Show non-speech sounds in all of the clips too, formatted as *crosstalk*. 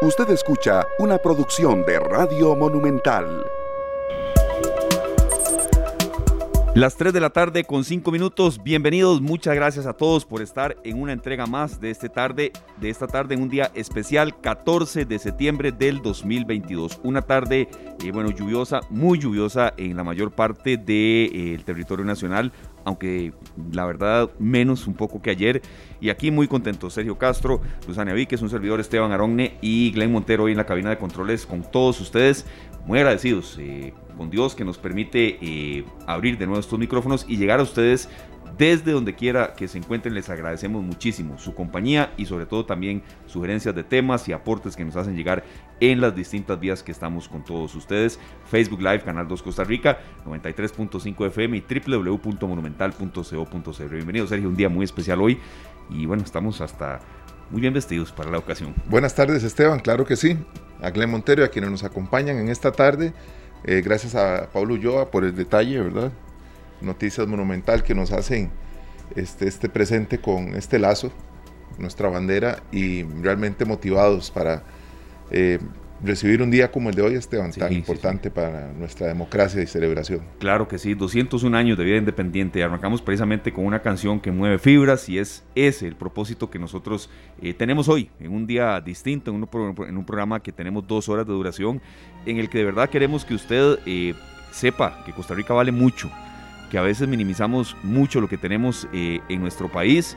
Usted escucha una producción de Radio Monumental. Las 3 de la tarde con 5 minutos. Bienvenidos, muchas gracias a todos por estar en una entrega más de este tarde, de esta tarde un día especial 14 de septiembre del 2022. Una tarde eh, bueno, lluviosa, muy lluviosa en la mayor parte del de, eh, territorio nacional, aunque la verdad menos un poco que ayer. Y aquí muy contento, Sergio Castro, Luzania Víquez, un servidor Esteban Aronne y Glenn Montero hoy en la cabina de controles con todos ustedes. Muy agradecidos eh, con Dios que nos permite eh, abrir de nuevo estos micrófonos y llegar a ustedes desde donde quiera que se encuentren, les agradecemos muchísimo su compañía y sobre todo también sugerencias de temas y aportes que nos hacen llegar en las distintas vías que estamos con todos ustedes. Facebook Live, Canal 2 Costa Rica, 93.5 FM y www.monumental.co.cr. Bienvenido Sergio, un día muy especial hoy y bueno, estamos hasta muy bien vestidos para la ocasión. Buenas tardes Esteban, claro que sí. A Glenn Montero, a quienes nos acompañan en esta tarde. Eh, gracias a Pablo Ulloa por el detalle, ¿verdad? Noticias Monumental que nos hacen este, este presente con este lazo, nuestra bandera, y realmente motivados para eh, recibir un día como el de hoy, Esteban, tan importante para nuestra democracia y celebración. Claro que sí, 201 años de vida independiente. Arrancamos precisamente con una canción que mueve fibras y es ese el propósito que nosotros eh, tenemos hoy, en un día distinto, en un, en un, programa que tenemos dos horas de duración, en el que de verdad queremos que usted eh, sepa que Costa Rica vale mucho, que a veces minimizamos mucho lo que tenemos eh, en nuestro país,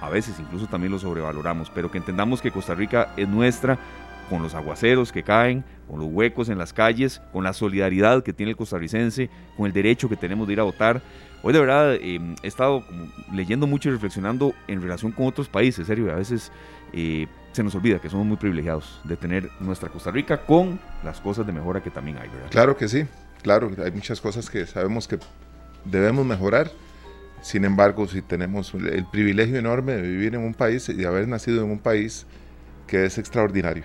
a veces incluso también lo sobrevaloramos, pero que entendamos que Costa Rica es nuestra con los aguaceros que caen, con los huecos en las calles, con la solidaridad que tiene el costarricense, con el derecho que tenemos de ir a votar. Hoy de verdad em, he estado leyendo mucho y reflexionando en relación con otros países, serio, a veces eh, se nos olvida que somos muy privilegiados de tener nuestra Costa Rica con las cosas de mejora que también hay, ¿verdad? Claro que sí, claro, hay muchas cosas que sabemos que debemos mejorar. Sin embargo, si tenemos el privilegio enorme de vivir en un país y de haber nacido en un país que es extraordinario.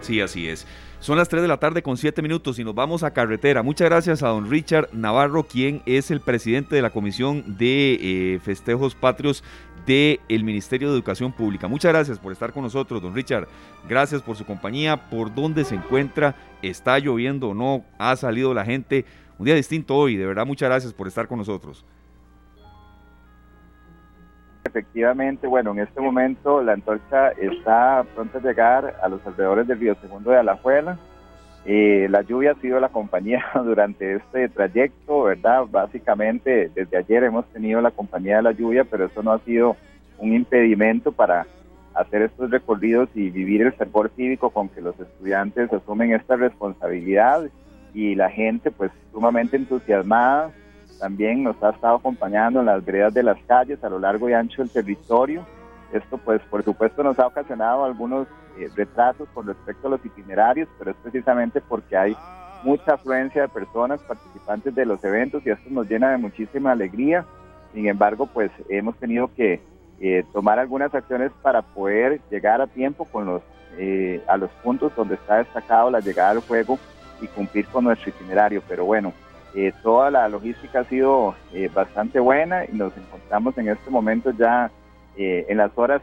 Sí, así es. Son las 3 de la tarde con 7 minutos y nos vamos a carretera. Muchas gracias a don Richard Navarro, quien es el presidente de la Comisión de eh, Festejos Patrios del Ministerio de Educación Pública. Muchas gracias por estar con nosotros, don Richard. Gracias por su compañía, por dónde se encuentra, está lloviendo o no, ha salido la gente. Un día distinto hoy, de verdad, muchas gracias por estar con nosotros. Efectivamente, bueno, en este momento la antorcha está pronta a llegar a los alrededores del río Segundo de Alajuela. Eh, la lluvia ha sido la compañía *laughs* durante este trayecto, ¿verdad? Básicamente desde ayer hemos tenido la compañía de la lluvia, pero eso no ha sido un impedimento para hacer estos recorridos y vivir el fervor cívico con que los estudiantes asumen esta responsabilidad y la gente pues sumamente entusiasmada también nos ha estado acompañando en las veredas de las calles a lo largo y ancho del territorio. Esto pues por supuesto nos ha ocasionado algunos eh, retrasos con respecto a los itinerarios, pero es precisamente porque hay mucha afluencia de personas participantes de los eventos y esto nos llena de muchísima alegría. Sin embargo, pues hemos tenido que eh, tomar algunas acciones para poder llegar a tiempo con los eh, a los puntos donde está destacado la llegada del juego y cumplir con nuestro itinerario. Pero bueno, eh, toda la logística ha sido eh, bastante buena y nos encontramos en este momento ya eh, en las horas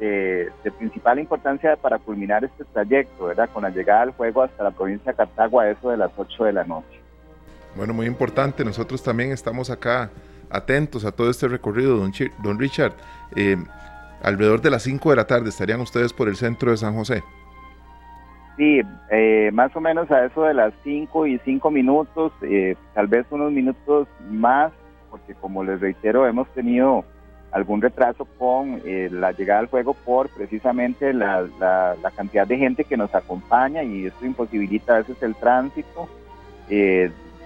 de principal importancia para culminar este trayecto, ¿verdad? Con la llegada del juego hasta la provincia de Cartago a eso de las 8 de la noche. Bueno, muy importante, nosotros también estamos acá atentos a todo este recorrido, don, don Richard. alrededor de las 5 de la tarde estarían ustedes por el centro de San José. Sí, eh, más o menos a eso de las 5 y 5 minutos, eh, tal vez unos minutos más, porque como les reitero, hemos tenido algún retraso con eh, la llegada al juego por precisamente la, la, cantidad de gente que nos acompaña y esto imposibilita a veces el tránsito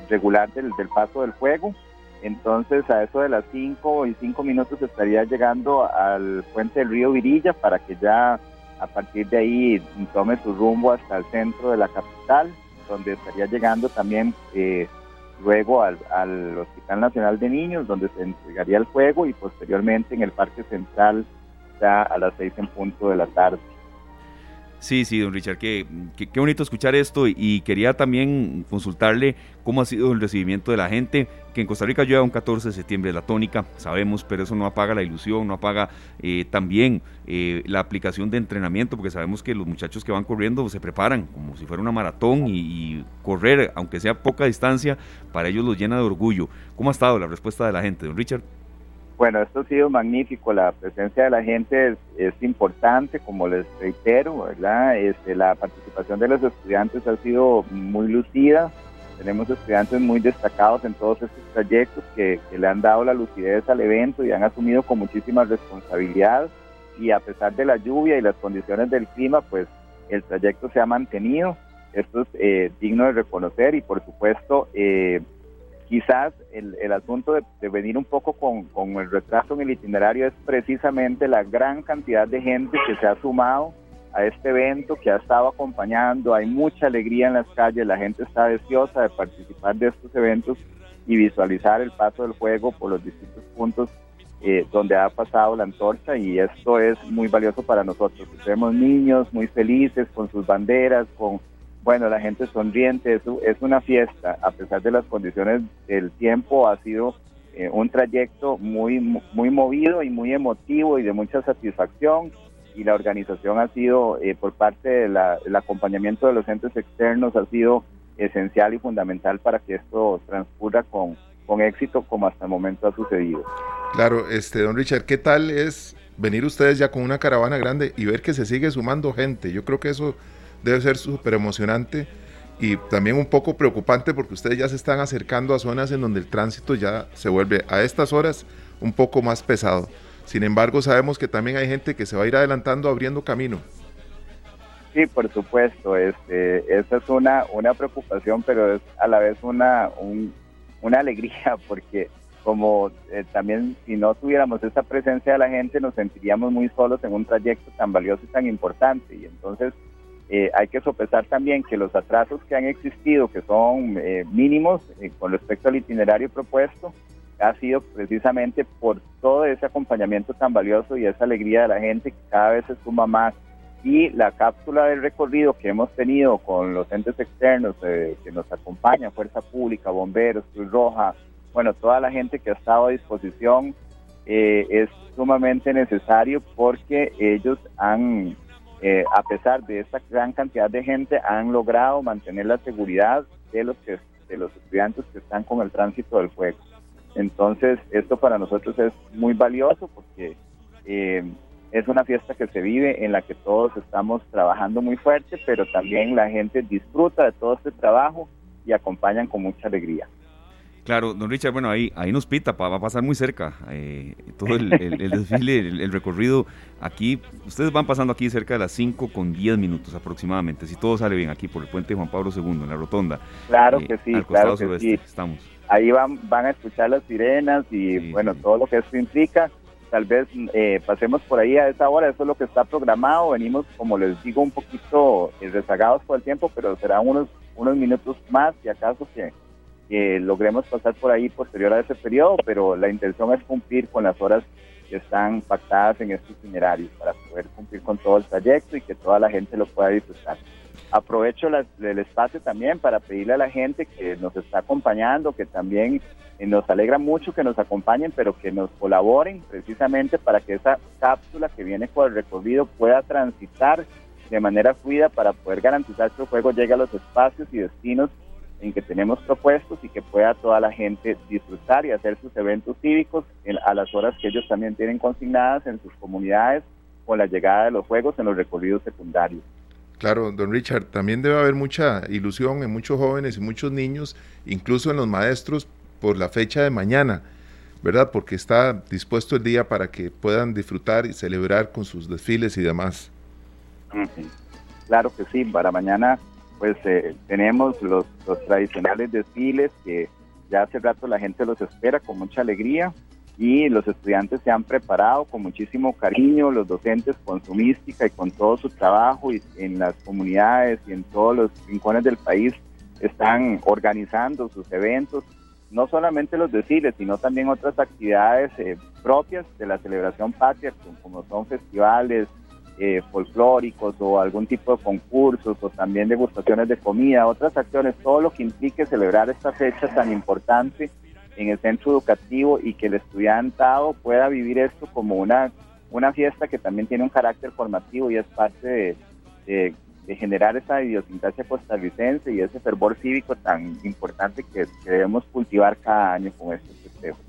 regular del, del, paso del juego. Entonces a eso de las 5 y 5 minutos estaría llegando al puente del río Virilla para que ya a partir de ahí tome su rumbo hasta el centro de la capital, donde estaría llegando también eh, luego al, Hospital Nacional de Niños, donde se entregaría el juego y posteriormente en el Parque Central ya a las seis en punto de la tarde. Sí, sí, don Richard, qué, qué, bonito escuchar esto y, quería también consultarle cómo ha sido el recibimiento de la gente, que en Costa Rica llega un 14 de septiembre la tónica, sabemos, pero eso no apaga la ilusión, no apaga eh, también eh, la aplicación de entrenamiento, porque sabemos que los muchachos que van corriendo se preparan como si fuera una maratón y, y correr, aunque sea poca distancia, para ellos los llena de orgullo. ¿Cómo ha estado la respuesta de la gente, don Richard? Bueno, esto ha sido magnífico, la presencia de la gente es, importante, como les reitero, ¿verdad? Este, la participación de los estudiantes ha sido muy lucida, tenemos estudiantes muy destacados en todos estos trayectos que, le han dado la lucidez al evento y han asumido con muchísima responsabilidad y a pesar de la lluvia y las condiciones del clima, pues el trayecto se ha mantenido. Esto es eh, digno de reconocer y por supuesto eh, Quizás el, el asunto de, venir un poco con, con, el retraso en el itinerario es precisamente la gran cantidad de gente que se ha sumado a este evento, que ha estado acompañando. Hay mucha alegría en las calles, la gente está deseosa de participar de estos eventos y visualizar el paso del juego por los distintos puntos eh, donde ha pasado la antorcha y esto es muy valioso para nosotros. Vemos niños muy felices con sus banderas, con bueno, la gente sonriente, es, es una fiesta, a pesar de las condiciones del tiempo, ha sido eh, un trayecto muy, muy movido y muy emotivo y de mucha satisfacción y la organización ha sido, eh, por parte del acompañamiento de los entes externos, ha sido esencial y fundamental para que esto transcurra con, con éxito como hasta el momento ha sucedido. Claro, este don Richard, ¿qué tal es venir ustedes ya con una caravana grande y ver que se sigue sumando gente? Yo creo que eso debe ser súper emocionante y también un poco preocupante porque ustedes ya se están acercando a zonas en donde el tránsito ya se vuelve a estas horas un poco más pesado. Sin embargo, sabemos que también hay gente que se va a ir adelantando abriendo camino. Sí, por supuesto, este, esa es una, una preocupación, pero es a la vez una, una alegría *laughs* porque como eh, también si no tuviéramos esa presencia de la gente nos sentiríamos muy solos en un trayecto tan valioso y tan importante y entonces eh, hay que sopesar también que los atrasos que han existido, que son eh, mínimos eh, con respecto al itinerario propuesto, ha sido precisamente por todo ese acompañamiento tan valioso y esa alegría de la gente que cada vez se suma más. Y la cápsula del recorrido que hemos tenido con los entes externos que nos acompañan, Fuerza Pública, Bomberos, Cruz Roja, bueno, toda la gente que ha estado a disposición, es sumamente necesario porque ellos han eh, a pesar de esta gran cantidad de gente, han logrado mantener la seguridad de los, que, de los estudiantes que están con el tránsito del fuego. Entonces, esto para nosotros es muy valioso porque eh, es una fiesta que se vive en la que todos estamos trabajando muy fuerte, pero también la gente disfruta de todo este trabajo y acompañan con mucha alegría. Claro, don Richard, bueno, ahí, ahí nos pita, va a pasar muy cerca eh, todo el, desfile, el, recorrido. Aquí, ustedes van pasando aquí cerca de las 5 con 10 minutos aproximadamente, si todo sale bien, aquí por el puente Juan Pablo II, en la rotonda. Claro eh, que sí, claro que sí. Estamos. Ahí van, van a escuchar las sirenas y, bueno, todo lo que esto implica. Tal vez eh, pasemos por ahí a esa hora, eso es lo que está programado. Venimos, como les digo, un poquito rezagados por el tiempo, pero serán unos, unos minutos más, si acaso que que logremos pasar por ahí posterior a ese periodo, pero la intención es cumplir con las horas que están pactadas en este itinerario para poder cumplir con todo el trayecto y que toda la gente lo pueda disfrutar. Aprovecho el espacio también para pedirle a la gente que nos está acompañando, que también eh, nos alegra mucho que nos acompañen, pero que nos colaboren precisamente para que esa cápsula que viene por el recorrido pueda transitar de manera fluida para poder garantizar que el juego llegue a los espacios y destinos en que tenemos propuestos y que pueda toda la gente disfrutar y hacer sus eventos cívicos a las horas que ellos también tienen consignadas en sus comunidades con la llegada de los juegos en los recorridos secundarios. Claro, don Richard, también debe haber mucha ilusión en muchos jóvenes y muchos niños, incluso en los maestros, por la fecha de mañana, ¿verdad? Porque está dispuesto el día para que puedan disfrutar y celebrar con sus desfiles y demás. Claro que sí, para mañana pues eh, tenemos los, tradicionales desfiles que ya hace rato la gente los espera con mucha alegría y los estudiantes se han preparado con muchísimo cariño, los docentes con su mística y con todo su trabajo y en las comunidades y en todos los rincones del país están organizando sus eventos, no solamente los desfiles, sino también otras actividades eh, propias de la celebración patria, como son festivales, eh, folclóricos o algún tipo de concursos o también degustaciones de comida, otras acciones, todo lo que implique celebrar esta fecha tan importante en el centro educativo y que el estudiantado pueda vivir esto como una, una fiesta que también tiene un carácter formativo y es parte de, generar esa idiosincrasia costarricense y ese fervor cívico tan importante que, debemos cultivar cada año con estos festejos.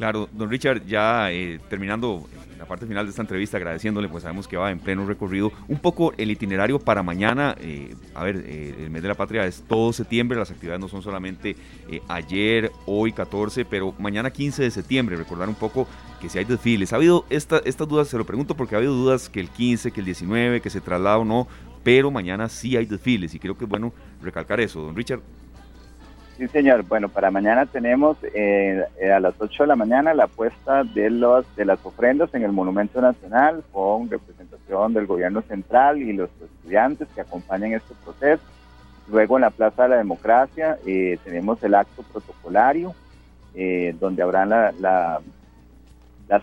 Claro, don Richard, ya eh, terminando la parte final de esta entrevista, agradeciéndole, pues sabemos que va en pleno recorrido. Un poco el itinerario para mañana, eh, a ver, eh, el mes de la patria es todo septiembre, las actividades no son solamente eh, ayer, hoy 14, pero mañana 15 de septiembre, recordar un poco que si hay desfiles. Ha habido esta, estas dudas, se lo pregunto porque ha habido dudas que el 15, que el 19, que se traslada o no, pero mañana sí hay desfiles y creo que es bueno recalcar eso. Don Richard. Sí, señor. Bueno, para mañana tenemos eh, eh, a las 8 de la mañana la puesta de, los, de las ofrendas en el Monumento Nacional con representación del gobierno central y los estudiantes que acompañan este proceso. Luego en la Plaza de la Democracia eh, tenemos el acto protocolario, donde habrán las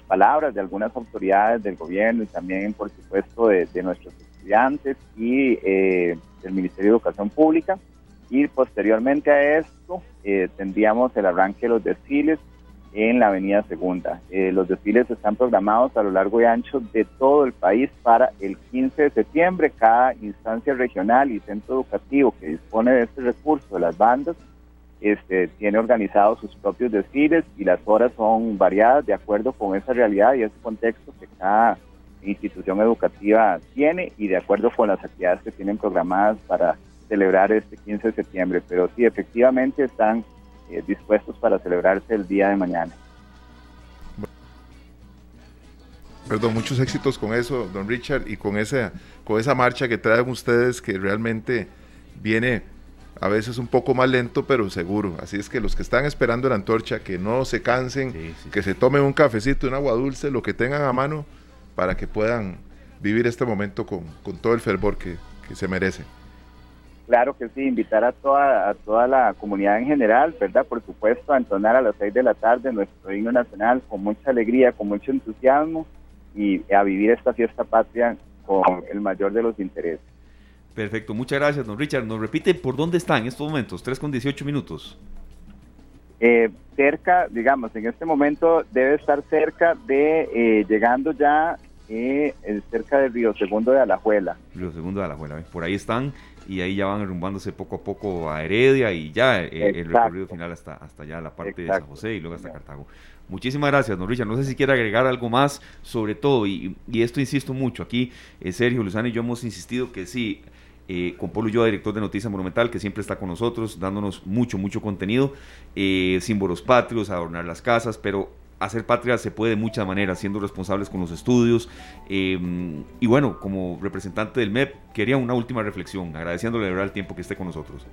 palabras de algunas autoridades del gobierno y también, por supuesto, de, de nuestros estudiantes y del Ministerio de Educación Pública. Y posteriormente a esto eh, tendríamos el arranque de los desfiles en la Avenida Segunda. Eh, los desfiles están programados a lo largo y ancho de todo el país para el 15 de septiembre. Cada instancia regional y centro educativo que dispone de este recurso de las bandas este, tiene organizados sus propios desfiles y las horas son variadas de acuerdo con esa realidad y ese contexto que cada institución educativa tiene y de acuerdo con las actividades que tienen programadas para celebrar este 15 de septiembre, pero sí, efectivamente están eh, dispuestos para celebrarse el día de mañana. Perdón, muchos éxitos con eso, don Richard, y con esa, con esa marcha que traen ustedes que realmente viene a veces un poco más lento, pero seguro. Así es que los que están esperando la antorcha, que no se cansen, que se tomen un cafecito, un agua dulce, lo que tengan a mano, para que puedan vivir este momento con, todo el fervor que, que se merece. Claro que sí, invitar a toda, a toda la comunidad en general, ¿verdad? Por supuesto, a entonar a las seis de la tarde nuestro himno nacional con mucha alegría, con mucho entusiasmo y a vivir esta fiesta patria con el mayor de los intereses. Perfecto, muchas gracias, don Richard. ¿Nos repite por dónde está en estos momentos? 3 con 18 minutos. Eh, cerca, digamos, en este momento debe estar cerca de, eh, llegando ya eh, cerca del Río Segundo de Alajuela. Río Segundo de Alajuela, por ahí están y ahí ya van arrumbándose poco a poco a Heredia y ya eh, el recorrido final hasta, hasta allá la parte de San José y luego hasta Cartago. Muchísimas gracias, don Richard. No sé si quiere agregar algo más sobre todo, y, esto insisto mucho, aquí eh, Sergio, Luzano y yo hemos insistido que sí, eh, con Polo Ulloa, director de Noticias Monumental, que siempre está con nosotros, dándonos mucho, mucho contenido, eh, símbolos patrios, adornar las casas, pero hacer patria se puede de muchas maneras, siendo responsables con los estudios. Em, y bueno, como representante del MEP, quería una última reflexión, agradeciéndole de verdad el tiempo que esté con nosotros.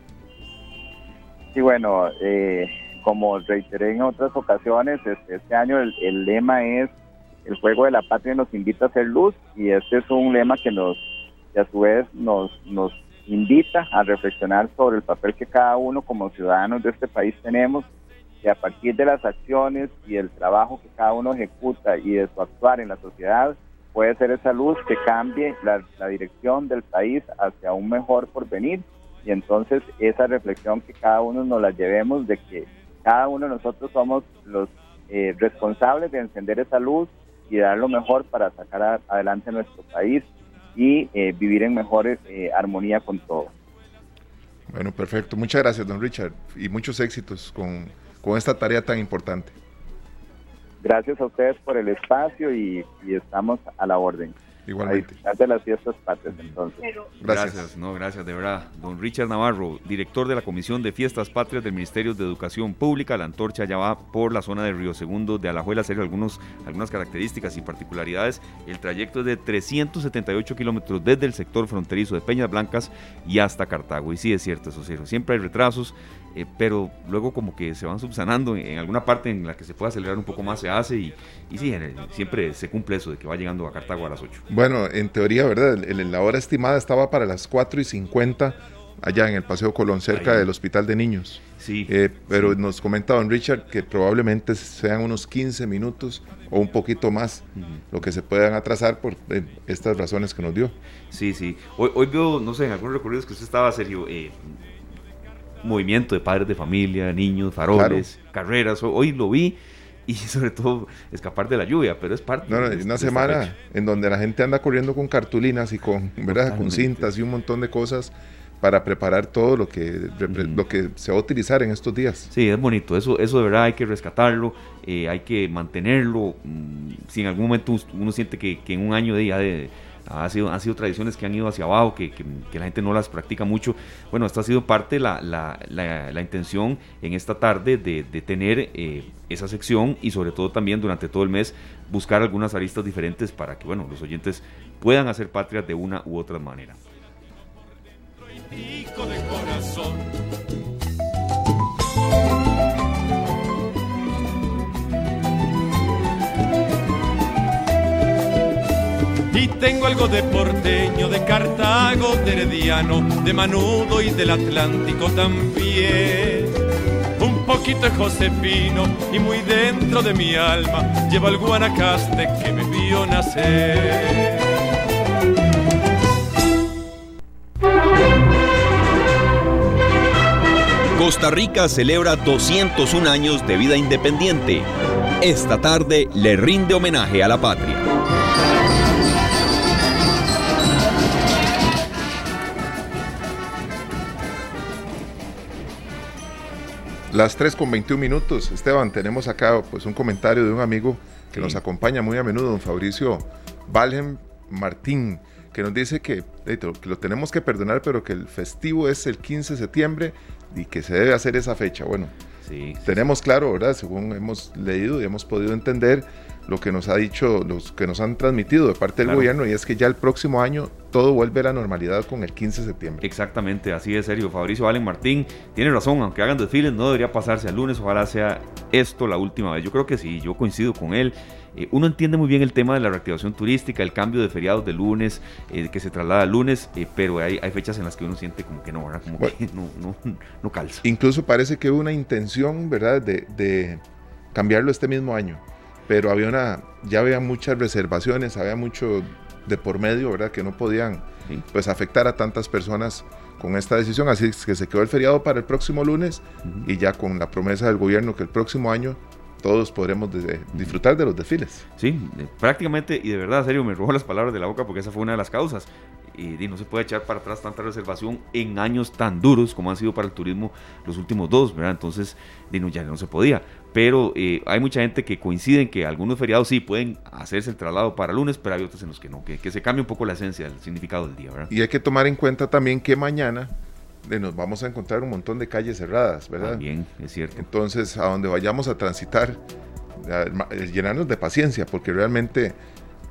Sí, bueno, eh, como reiteré en otras ocasiones, este, año el, lema es el juego de la patria nos invita a hacer luz y este es un lema que nos, a su vez nos, nos invita a reflexionar sobre el papel que cada uno como ciudadanos de este país tenemos y a partir de las acciones y el trabajo que cada uno ejecuta y de su actuar en la sociedad, puede ser esa luz que cambie la, dirección del país hacia un mejor porvenir. Y entonces esa reflexión que cada uno nos la llevemos de que cada uno de nosotros somos los eh, responsables de encender esa luz y dar lo mejor para sacar adelante nuestro país y eh, vivir en mejor eh, armonía con todo. Bueno, perfecto. Muchas gracias, don Richard, y muchos éxitos con con esta tarea tan importante. Gracias a ustedes por el espacio y, estamos a la orden. Igualmente. de las fiestas patrias, entonces. Gracias. no, gracias, de verdad. Don Richard Navarro, director de la Comisión de Fiestas Patrias del Ministerio de Educación Pública, la antorcha ya va por la zona de Río Segundo de Alajuela, hacer algunos, algunas características y particularidades. El trayecto es de 378 kilómetros desde el sector fronterizo de Peñas Blancas y hasta Cartago. Y sí, es cierto, eso sí, siempre hay retrasos eh, pero luego como que se van subsanando en, alguna parte en la que se pueda acelerar un poco más se hace y, y sí, siempre se cumple eso de que va llegando a Cartago a las 8. Bueno, en teoría, ¿verdad? la hora estimada estaba para las 4 y 50 allá en el Paseo Colón, cerca del Hospital de Niños. Sí. Eh, pero nos comenta don Richard que probablemente sean unos 15 minutos o un poquito más lo que se puedan atrasar por eh, estas razones que nos dio. Sí, sí. Hoy, hoy veo, no sé, en algunos recorridos que usted estaba, Sergio, eh, movimiento de padres de familia, niños, faroles, carreras. Hoy lo vi y *laughs* sobre todo escapar de la lluvia, pero es parte no, de una semana en donde la gente anda corriendo con cartulinas y con, ¿verdad? con cintas y un montón de cosas para preparar todo lo que, lo que se va a utilizar en estos días. Sí, es bonito, eso, eso de verdad hay que rescatarlo, eh, hay que mantenerlo. Mm, si en algún momento uno siente que, que en un año de, ya de ha sido, han sido tradiciones que han ido hacia abajo, que, que, la gente no las practica mucho. Bueno, esta ha sido parte de la, la, la, intención en esta tarde de, de tener eh, esa sección y sobre todo también durante todo el mes buscar algunas aristas diferentes para que bueno, los oyentes puedan hacer patria de una u otra manera. Y tengo algo de porteño, de Cartago, de Herediano, de Manudo y del Atlántico también. Un poquito de Josefino y muy dentro de mi alma llevo el Guanacaste que me vio nacer. Costa Rica celebra 201 años de vida independiente. Esta tarde le rinde homenaje a la patria. Las 3 con 21 minutos. Esteban, tenemos acá pues, un comentario de un amigo que nos acompaña muy a menudo, don Fabricio Valhem Martín, que nos dice que, que, lo tenemos que perdonar, pero que el festivo es el 15 de septiembre y que se debe hacer esa fecha. Bueno, sí, tenemos claro, ¿verdad? Según hemos leído y hemos podido entender, lo que nos ha dicho, los que nos han transmitido de parte del gobierno, y es que ya el próximo año todo vuelve a la normalidad con el 15 de septiembre. Exactamente, así de serio. Fabricio Valen Martín tiene razón, aunque hagan desfiles, no debería pasarse al lunes, ojalá sea esto la última vez. Yo creo que sí, yo coincido con él. Eh, uno entiende muy bien el tema de la reactivación turística, el cambio de feriados de lunes, eh, que se traslada al lunes, eh, pero hay, hay, fechas en las que uno siente como que no, ¿verdad? Como que *laughs* no, no, no, calza. Incluso parece que hubo una intención, ¿verdad?, de, de cambiarlo este mismo año pero había una, ya había muchas reservaciones, había mucho de por medio, ¿verdad? Que no podían pues afectar a tantas personas con esta decisión, así que se quedó el feriado para el próximo lunes y ya con la promesa del gobierno que el próximo año todos podremos disfrutar de los desfiles. Sí, prácticamente y de verdad, serio, me robó las palabras de la boca porque esa fue una de las causas. Y, no se puede echar para atrás tanta reservación en años tan duros como han sido para el turismo los últimos dos, ¿verdad? Entonces, ya no se podía pero eh, hay mucha gente que coincide en que algunos feriados sí pueden hacerse el traslado para lunes, pero hay otros en los que no, que, que se cambia un poco la esencia, el significado del día, ¿verdad? Y hay que tomar en cuenta también que mañana eh, nos vamos a encontrar un montón de calles cerradas, ¿verdad? También, es cierto. Entonces, a donde vayamos a transitar, llenarnos de paciencia, porque realmente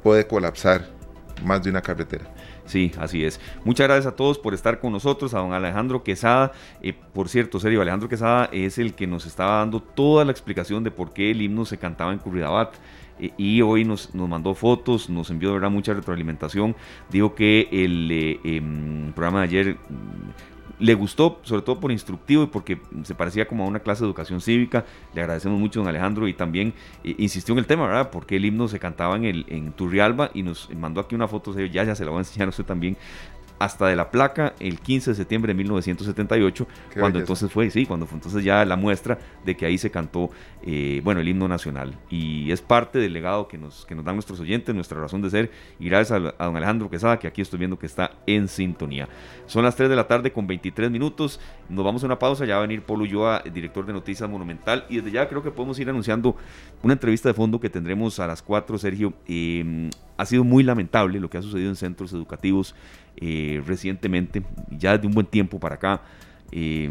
puede colapsar más de una carretera. Sí, así es. Muchas gracias a todos por estar con nosotros, a don Alejandro Quesada. Eh, por cierto, serio, Alejandro Quesada es el que nos estaba dando toda la explicación de por qué el himno se cantaba en Curridabat. Eh, y hoy nos, nos, mandó fotos, nos envió de verdad mucha retroalimentación. Dijo que el eh, em, programa de ayer le gustó, sobre todo por instructivo y porque se parecía como a una clase de educación cívica. Le agradecemos mucho, don Alejandro, y también eh, insistió en el tema, ¿verdad? Porque el himno se cantaba en, el, en Turrialba y nos mandó aquí una foto, ya, ya se la voy a enseñar a usted también, hasta de la placa el 15 de septiembre de 1978, cuando entonces fue, sí, cuando fue entonces ya la muestra de que ahí se cantó, eh, bueno, el himno nacional. Y es parte del legado que nos, que nos dan nuestros oyentes, nuestra razón de ser, y gracias a, don Alejandro Quesada, que aquí estoy viendo que está en sintonía. Son las 3 de la tarde con 23 minutos, nos vamos a una pausa, ya va a venir Polo Ulloa, director de Noticias Monumental, y desde ya creo que podemos ir anunciando una entrevista de fondo que tendremos a las 4, Sergio. Eh, ha sido muy lamentable lo que ha sucedido en centros educativos eh, recientemente, ya de un buen tiempo para acá. Eh,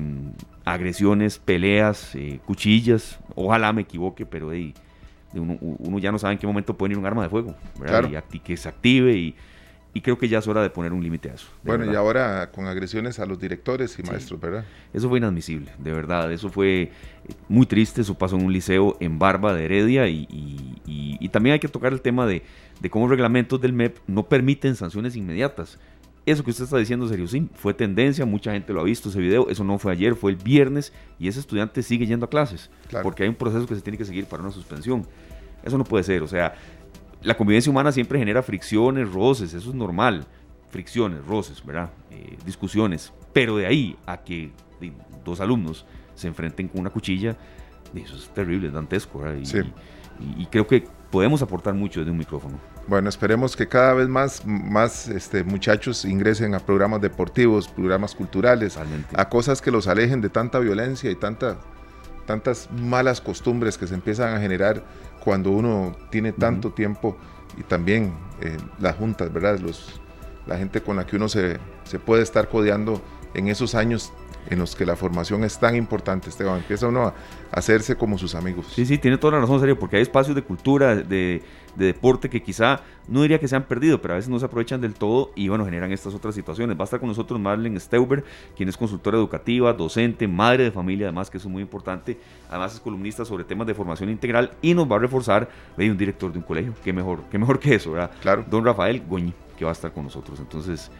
agresiones, peleas, eh, cuchillas, ojalá me equivoque, pero uno, ya no sabe en qué momento puede ir un arma de fuego, Y que se active y, creo que ya es hora de poner un límite a eso. Bueno, y ahora con agresiones a los directores y maestros, ¿verdad? Eso fue inadmisible, de verdad, eso fue muy triste, eso pasó en un liceo en Barba de Heredia y, también hay que tocar el tema de, de cómo reglamentos del MEP no permiten sanciones inmediatas eso que usted está diciendo, serio, sí, fue tendencia, mucha gente lo ha visto ese video, eso no fue ayer, fue el viernes, y ese estudiante sigue yendo a clases, porque hay un proceso que se tiene que seguir para una suspensión. Eso no puede ser, o sea, la convivencia humana siempre genera fricciones, roces, eso es normal, fricciones, roces, ¿verdad? Eh, discusiones, pero de ahí a que dos alumnos se enfrenten con una cuchilla, eso es terrible, es dantesco, ¿verdad? y creo que podemos aportar mucho desde un micrófono. Bueno, esperemos que cada vez más, más este, muchachos ingresen a programas deportivos, programas culturales, a cosas que los alejen de tanta violencia y tanta, tantas malas costumbres que se empiezan a generar cuando uno tiene tanto tiempo y también eh, las juntas, ¿verdad? Los, la gente con la que uno se, se puede estar codeando en esos años en los que la formación es tan importante, Esteban. Empieza uno a hacerse como sus amigos. Sí, sí, tiene toda la razón, serio, porque hay espacios de cultura, de, deporte que quizá no diría que se han perdido, pero a veces no se aprovechan del todo y bueno, generan estas otras situaciones. Va a estar con nosotros Marlene Steuber, quien es consultora educativa, docente, madre de familia, además, que eso es muy importante. Además es columnista sobre temas de formación integral y nos va a reforzar, ve, un director de un colegio. Qué mejor, qué mejor que eso, ¿verdad? Claro. Don Rafael Goñi, que va a estar con nosotros. Entonces,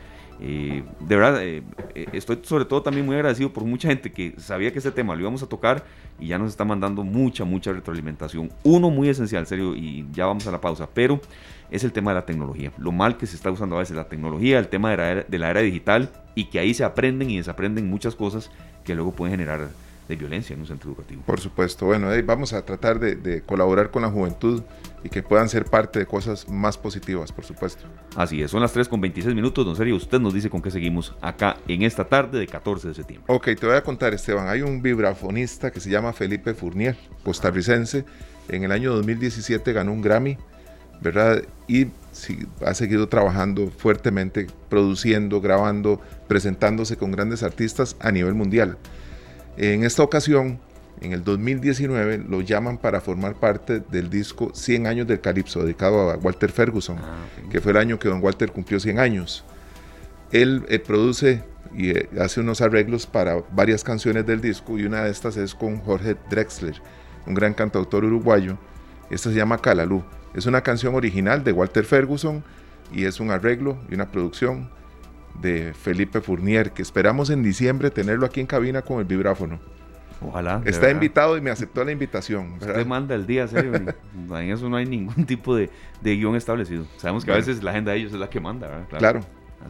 de verdad, eh, eh, estoy sobre todo también muy agradecido por mucha gente que sabía que este tema lo íbamos a tocar y ya nos está mandando mucha, mucha retroalimentación. Uno muy esencial, serio, y ya vamos a la pausa, pero es el tema de la tecnología. Lo mal que se está usando a veces la tecnología, el tema de la de la era digital y que ahí se aprenden y desaprenden muchas cosas que luego pueden generar de violencia en un centro educativo. Por supuesto, bueno, vamos a tratar de, colaborar con la juventud y que puedan ser parte de cosas más positivas, por supuesto. Así es, son las 3 con 26 minutos, don Sergio, usted nos dice con qué seguimos acá en esta tarde de 14 de septiembre. Ok, te voy a contar, Esteban, hay un vibrafonista que se llama Felipe Fournier, costarricense, en el año 2017 ganó un Grammy, ¿verdad? Y ha seguido trabajando fuertemente, produciendo, grabando, presentándose con grandes artistas a nivel mundial. En esta ocasión, en el 2019, lo llaman para formar parte del disco 100 años del Calipso, dedicado a Walter Ferguson, ah, que fue el año que don Walter cumplió 100 años. Él eh, produce y eh, hace unos arreglos para varias canciones del disco y una de estas es con Jorge Drexler, un gran cantautor uruguayo. Esta se llama Calalú. Es una canción original de Walter Ferguson y es un arreglo y una producción de Felipe Fournier, que esperamos en diciembre tenerlo aquí en cabina con el vibráfono. Ojalá. Está invitado y me aceptó la invitación. Usted manda el día, serio. *laughs* en eso no hay ningún tipo de, guion establecido. Sabemos que a veces la agenda de ellos es la que manda, Claro.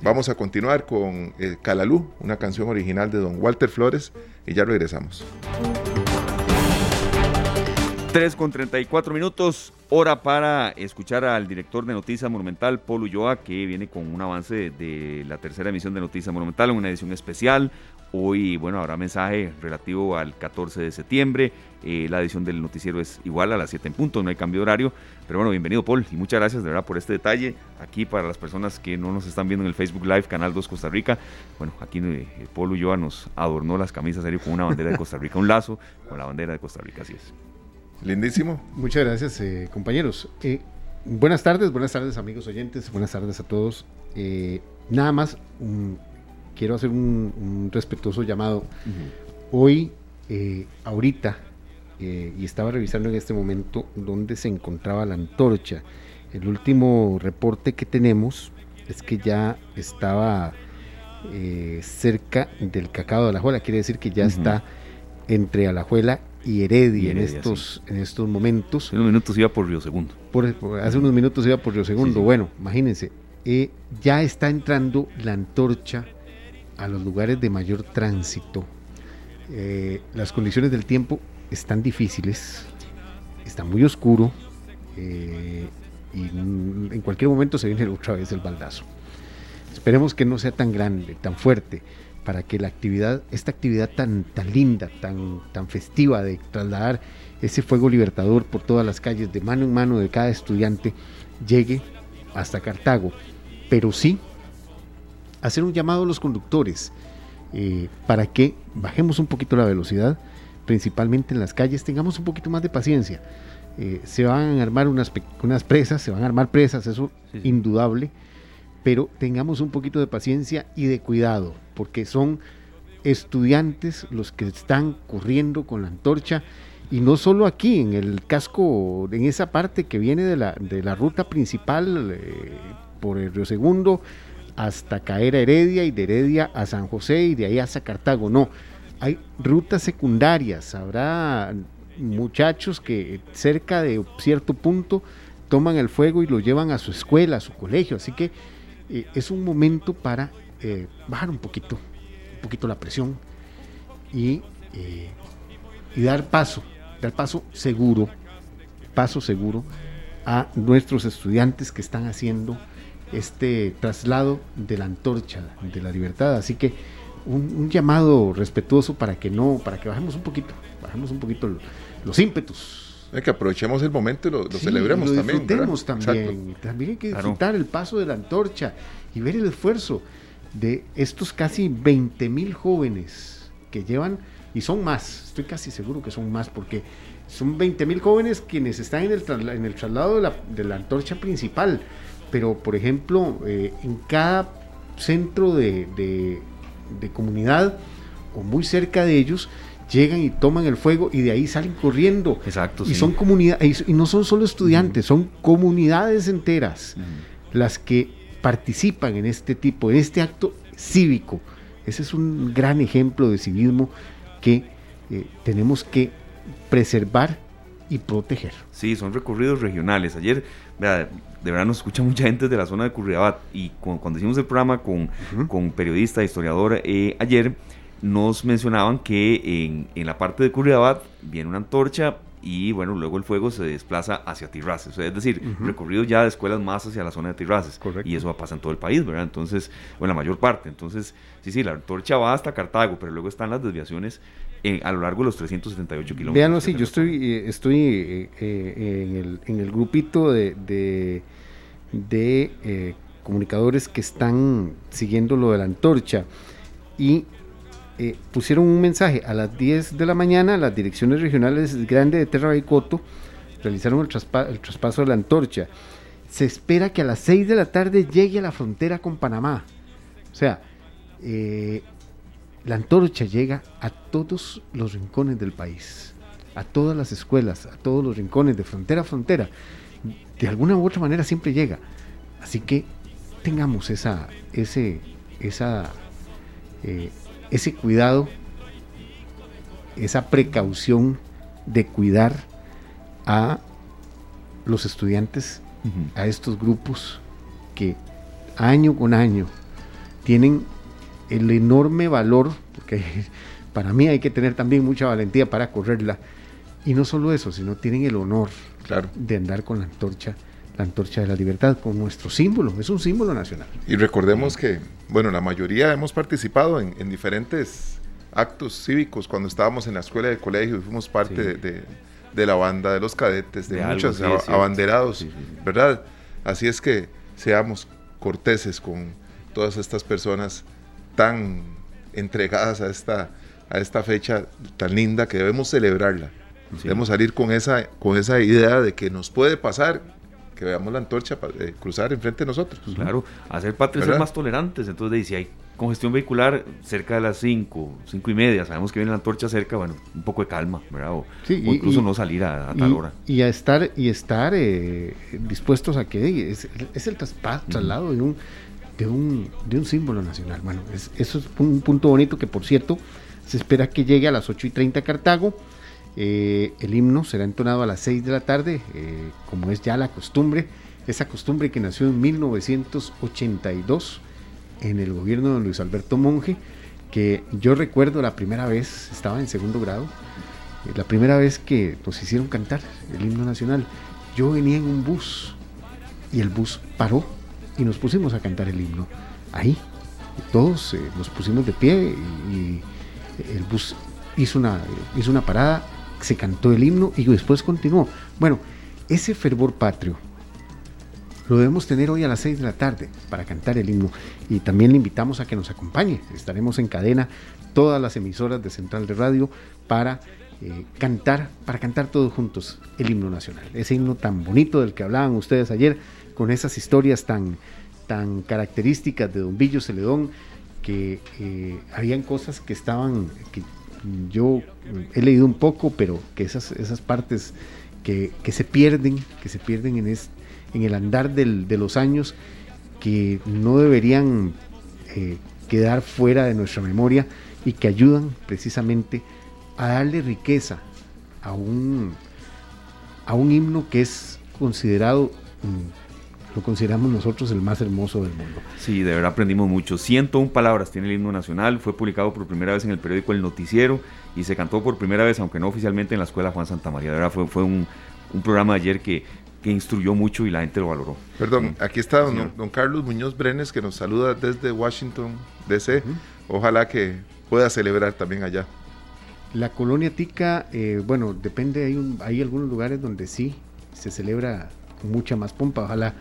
Vamos a continuar con eh, Calalú, una canción original de don Walter Flores, y ya regresamos. 3 con 34 minutos, hora para escuchar al director de Noticias Monumental, Paul Ulloa, que viene con un avance de la tercera emisión de Noticias Monumental, una edición especial. Hoy, bueno, habrá mensaje relativo al 14 de septiembre. Eh, la edición del noticiero es igual a las 7 en punto, no hay cambio de horario. Pero bueno, bienvenido Paul y muchas gracias de verdad por este detalle. Aquí para las personas que no nos están viendo en el Facebook Live, Canal 2 Costa Rica. Bueno, aquí eh, Paul Ulloa nos adornó las camisas serio con una bandera de Costa Rica, un lazo con la bandera de Costa Rica, así es. Lindísimo. Muchas gracias, eh, compañeros. Eh, buenas tardes, buenas tardes, amigos oyentes, buenas tardes a todos. Eh, nada más, quiero hacer un, respetuoso llamado. Hoy, ahorita, y estaba revisando en este momento dónde se encontraba la antorcha. El último reporte que tenemos es que ya estaba cerca del cacao de Alajuela, quiere decir que ya está entre Alajuela y Heredia, en, estos, en estos momentos. Hace unos minutos iba por Río Segundo. hace unos minutos iba por Río Segundo. Bueno, imagínense, eh, ya está entrando la antorcha a los lugares de mayor tránsito. Eh, las condiciones del tiempo están difíciles, está muy oscuro eh, y en cualquier momento se viene otra vez el baldazo. Esperemos que no sea tan grande, tan fuerte para que la actividad, esta actividad tan, tan linda, tan, tan festiva de trasladar ese fuego libertador por todas las calles, de mano en mano de cada estudiante, llegue hasta Cartago. Pero sí, hacer un llamado a los conductores eh, para que bajemos un poquito la velocidad, principalmente en las calles, tengamos un poquito más de paciencia. Eh, se van a armar unas, unas presas, se van a armar presas, eso indudable pero tengamos un poquito de paciencia y de cuidado, porque son estudiantes los que están corriendo con la antorcha y no solo aquí, en el casco, en esa parte que viene de la, de la ruta principal eh, por el Río Segundo hasta caer a Heredia y de Heredia a San José y de ahí hasta Cartago. No, hay rutas secundarias. Habrá muchachos que cerca de cierto punto toman el fuego y lo llevan a su escuela, a su colegio. Así que eh, es un momento para eh, bajar un poquito, un poquito la presión eh, y dar paso, dar paso seguro, paso seguro a nuestros estudiantes que están haciendo este traslado de la antorcha de la libertad. Así que un, llamado respetuoso para que no, para que bajemos un poquito, bajemos un poquito los ímpetus que aprovechemos el momento y lo, celebremos lo también. también. También hay que disfrutar el paso de la antorcha y ver el esfuerzo de estos casi 20 mil jóvenes que llevan, y son más, estoy casi seguro que son más, porque son 20 mil jóvenes quienes están en el, en el traslado de la, de la, antorcha principal. Pero, por ejemplo, eh, en cada centro de, de, de comunidad o muy cerca de ellos, llegan y toman el fuego y de ahí salen corriendo. Exacto. Y son comunidades, y no son solo estudiantes, son comunidades enteras las que participan en este tipo, en este acto cívico. Ese es un gran ejemplo de civismo que eh, tenemos que preservar y proteger. Sí, son recorridos regionales. Ayer, de verdad nos escucha mucha gente de la zona de Curriabat y cuando hicimos el programa con, con periodista, historiador, eh, ayer nos mencionaban que en, en la parte de Curriabat viene una antorcha y bueno, luego el fuego se desplaza hacia Tirraces, es decir, recorrido ya de escuelas más hacia la zona de Tirraces. Y eso pasa en todo el país, ¿verdad? Entonces, bueno, la mayor parte. Entonces, sí, sí, la antorcha va hasta Cartago, pero luego están las desviaciones a lo largo de los 378 kilómetros. Vean así, yo estoy, eh, estoy eh, eh, en, el, en, el, grupito de, de, de comunicadores que están siguiendo lo de la antorcha y eh, pusieron un mensaje a las 10 de la mañana, las direcciones regionales Grande de Terra y realizaron el, traspaso de la antorcha. Se espera que a las 6 de la tarde llegue a la frontera con Panamá. O sea, eh, la antorcha llega a todos los rincones del país, a todas las escuelas, a todos los rincones de frontera a frontera. De alguna u otra manera siempre llega. Así que tengamos esa, esa eh, ese cuidado, esa precaución de cuidar a los estudiantes, a estos grupos que año con año tienen el enorme valor, porque para mí hay que tener también mucha valentía para correrla, y no solo eso, sino tienen el honor de andar con la antorcha la antorcha de la libertad con nuestro símbolo, es un símbolo nacional. Y recordemos que, bueno, la mayoría hemos participado en, diferentes actos cívicos cuando estábamos en la escuela de colegio y fuimos parte de, la banda de los cadetes, de, muchos abanderados, ¿verdad? Así es que seamos corteses con todas estas personas tan entregadas a esta, a esta fecha tan linda que debemos celebrarla. Debemos salir con esa, con esa idea de que nos puede pasar que veamos la antorcha para, eh, cruzar enfrente de nosotros. Claro, hacer patria ser más tolerantes. Entonces, si hay congestión vehicular cerca de las 5, 5 y media, sabemos que viene la antorcha cerca, bueno, un poco de calma, ¿verdad? O, incluso no salir a, tal hora. Y a estar, y estar eh, dispuestos a que es, es el traslado de un de un, de un símbolo nacional. Bueno, eso es un punto bonito que, por cierto, se espera que llegue a las 8 y 30 Cartago. Eh, el himno será entonado a las 6 de la tarde, eh, como es ya la costumbre, esa costumbre que nació en 1982 en el gobierno de Luis Alberto Monge, que yo recuerdo la primera vez, estaba en segundo grado, eh, la primera vez que nos hicieron cantar el himno nacional. Yo venía en un bus y el bus paró y nos pusimos a cantar el himno. Ahí, todos nos pusimos de pie y, el bus hizo una parada se cantó el himno y después continuó. Bueno, ese fervor patrio lo debemos tener hoy a las 6 de la tarde para cantar el himno y también le invitamos a que nos acompañe. Estaremos en cadena todas las emisoras de Central de Radio para eh, cantar, para cantar todos juntos el himno nacional. Ese himno tan bonito del que hablaban ustedes ayer, con esas historias tan, tan características de Don Billo Celedón, que eh, habían cosas que estaban, yo he leído un poco, pero que esas, esas partes que, se pierden, que se pierden en, en el andar de los años, que no deberían eh, quedar fuera de nuestra memoria y que ayudan precisamente a darle riqueza a un, a un himno que es considerado, mm, lo consideramos nosotros el más hermoso del mundo. Sí, de verdad aprendimos mucho. 101 palabras tiene el himno nacional, fue publicado por primera vez en el periódico El Noticiero y se cantó por primera vez, aunque no oficialmente, en la escuela Juan Santa María. De verdad fue, fue un, un programa de ayer que, que instruyó mucho y la gente lo valoró. Perdón, aquí está don, don Carlos Muñoz Brenes que nos saluda desde Washington, D.C. Ojalá que pueda celebrar también allá. La colonia tica, eh, bueno, depende, hay, un, hay algunos lugares donde sí se celebra con mucha más pompa. Ojalá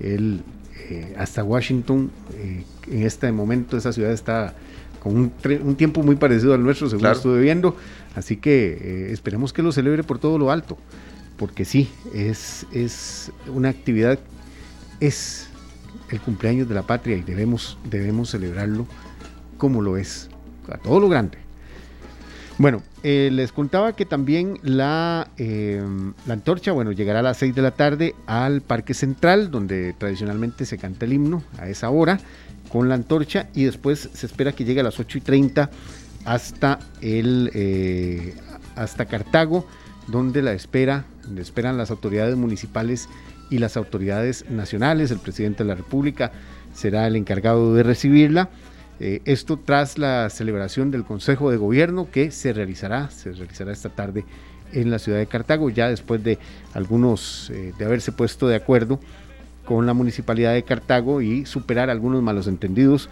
él, eh, hasta Washington, eh, en este momento esa ciudad está con un, un, tiempo muy parecido al nuestro, según claro. estuve viendo. Así que esperemos que lo celebre por todo lo alto, porque sí, es, es una actividad, es el cumpleaños de la patria y debemos, debemos celebrarlo como lo es, a todo lo grande. Bueno, eh, les contaba que también la, eh, la antorcha, bueno, llegará a las 6 de la tarde al Parque Central, donde tradicionalmente se canta el himno a esa hora con la antorcha y después se espera que llegue a las 8 y 30 hasta, el, eh, hasta Cartago, donde la espera, esperan las autoridades municipales y las autoridades nacionales. El presidente de la República será el encargado de recibirla. Eh, esto tras la celebración del Consejo de Gobierno que se realizará, se realizará esta tarde en la ciudad de Cartago, ya después de algunos, eh, de haberse puesto de acuerdo con la municipalidad de Cartago y superar algunos malos entendidos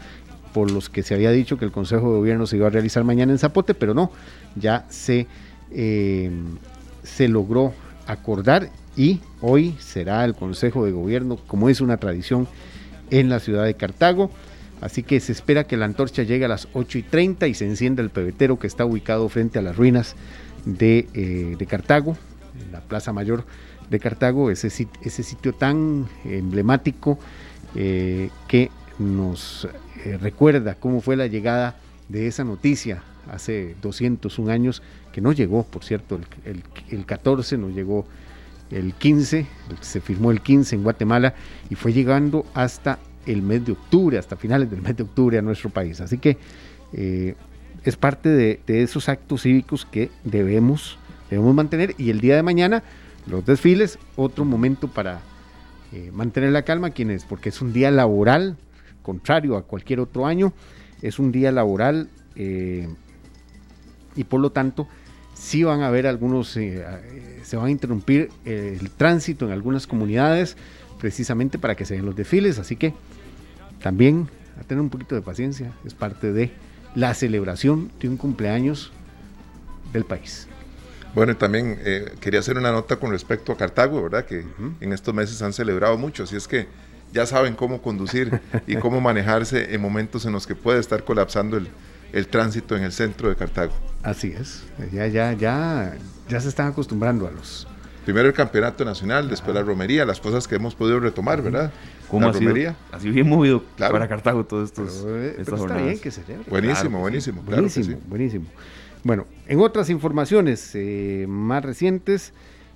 por los que se había dicho que el Consejo de Gobierno se iba a realizar mañana en Zapote, pero no, ya se, eh, se logró acordar y hoy será el Consejo de Gobierno, como es una tradición en la ciudad de Cartago. Así que se espera que la antorcha llegue a las 8 y 30 y se encienda el pebetero que está ubicado frente a las ruinas de, eh, de Cartago, la Plaza Mayor de Cartago, ese, ese sitio tan emblemático eh, que nos eh, recuerda cómo fue la llegada de esa noticia hace 201 años, que no llegó, por cierto, el, el, el 14, no llegó el 15, se firmó el 15 en Guatemala y fue llegando hasta el mes de octubre, hasta finales del mes de octubre a nuestro país. Así que eh, es parte de, esos actos cívicos que debemos, debemos mantener. Y el día de mañana los desfiles, otro momento para eh, mantener la calma, quienes, porque es un día laboral, contrario a cualquier otro año, es un día laboral eh, y por lo tanto sí van a haber algunos, se van a interrumpir el tránsito en algunas comunidades precisamente para que se den los desfiles, así que también a tener un poquito de paciencia, es parte de la celebración de un cumpleaños del país. Bueno, también eh, quería hacer una nota con respecto a Cartago, ¿verdad? Que uh -huh. en estos meses han celebrado mucho, así es que ya saben cómo conducir y cómo *laughs* manejarse en momentos en los que puede estar colapsando el, el tránsito en el centro de Cartago. Así es, ya, ya, ya, ya se están acostumbrando a los, primero el campeonato nacional, después la romería, las cosas que hemos podido retomar, ¿verdad? ¿Cómo la ha romería. Sido, así bien movido claro. para Cartago todos estos. Pero, eh, pero está bien que se celebre. Buenísimo, claro, buenísimo, sí. claro buenísimo, sí. buenísimo. Bueno, en otras informaciones eh, más recientes,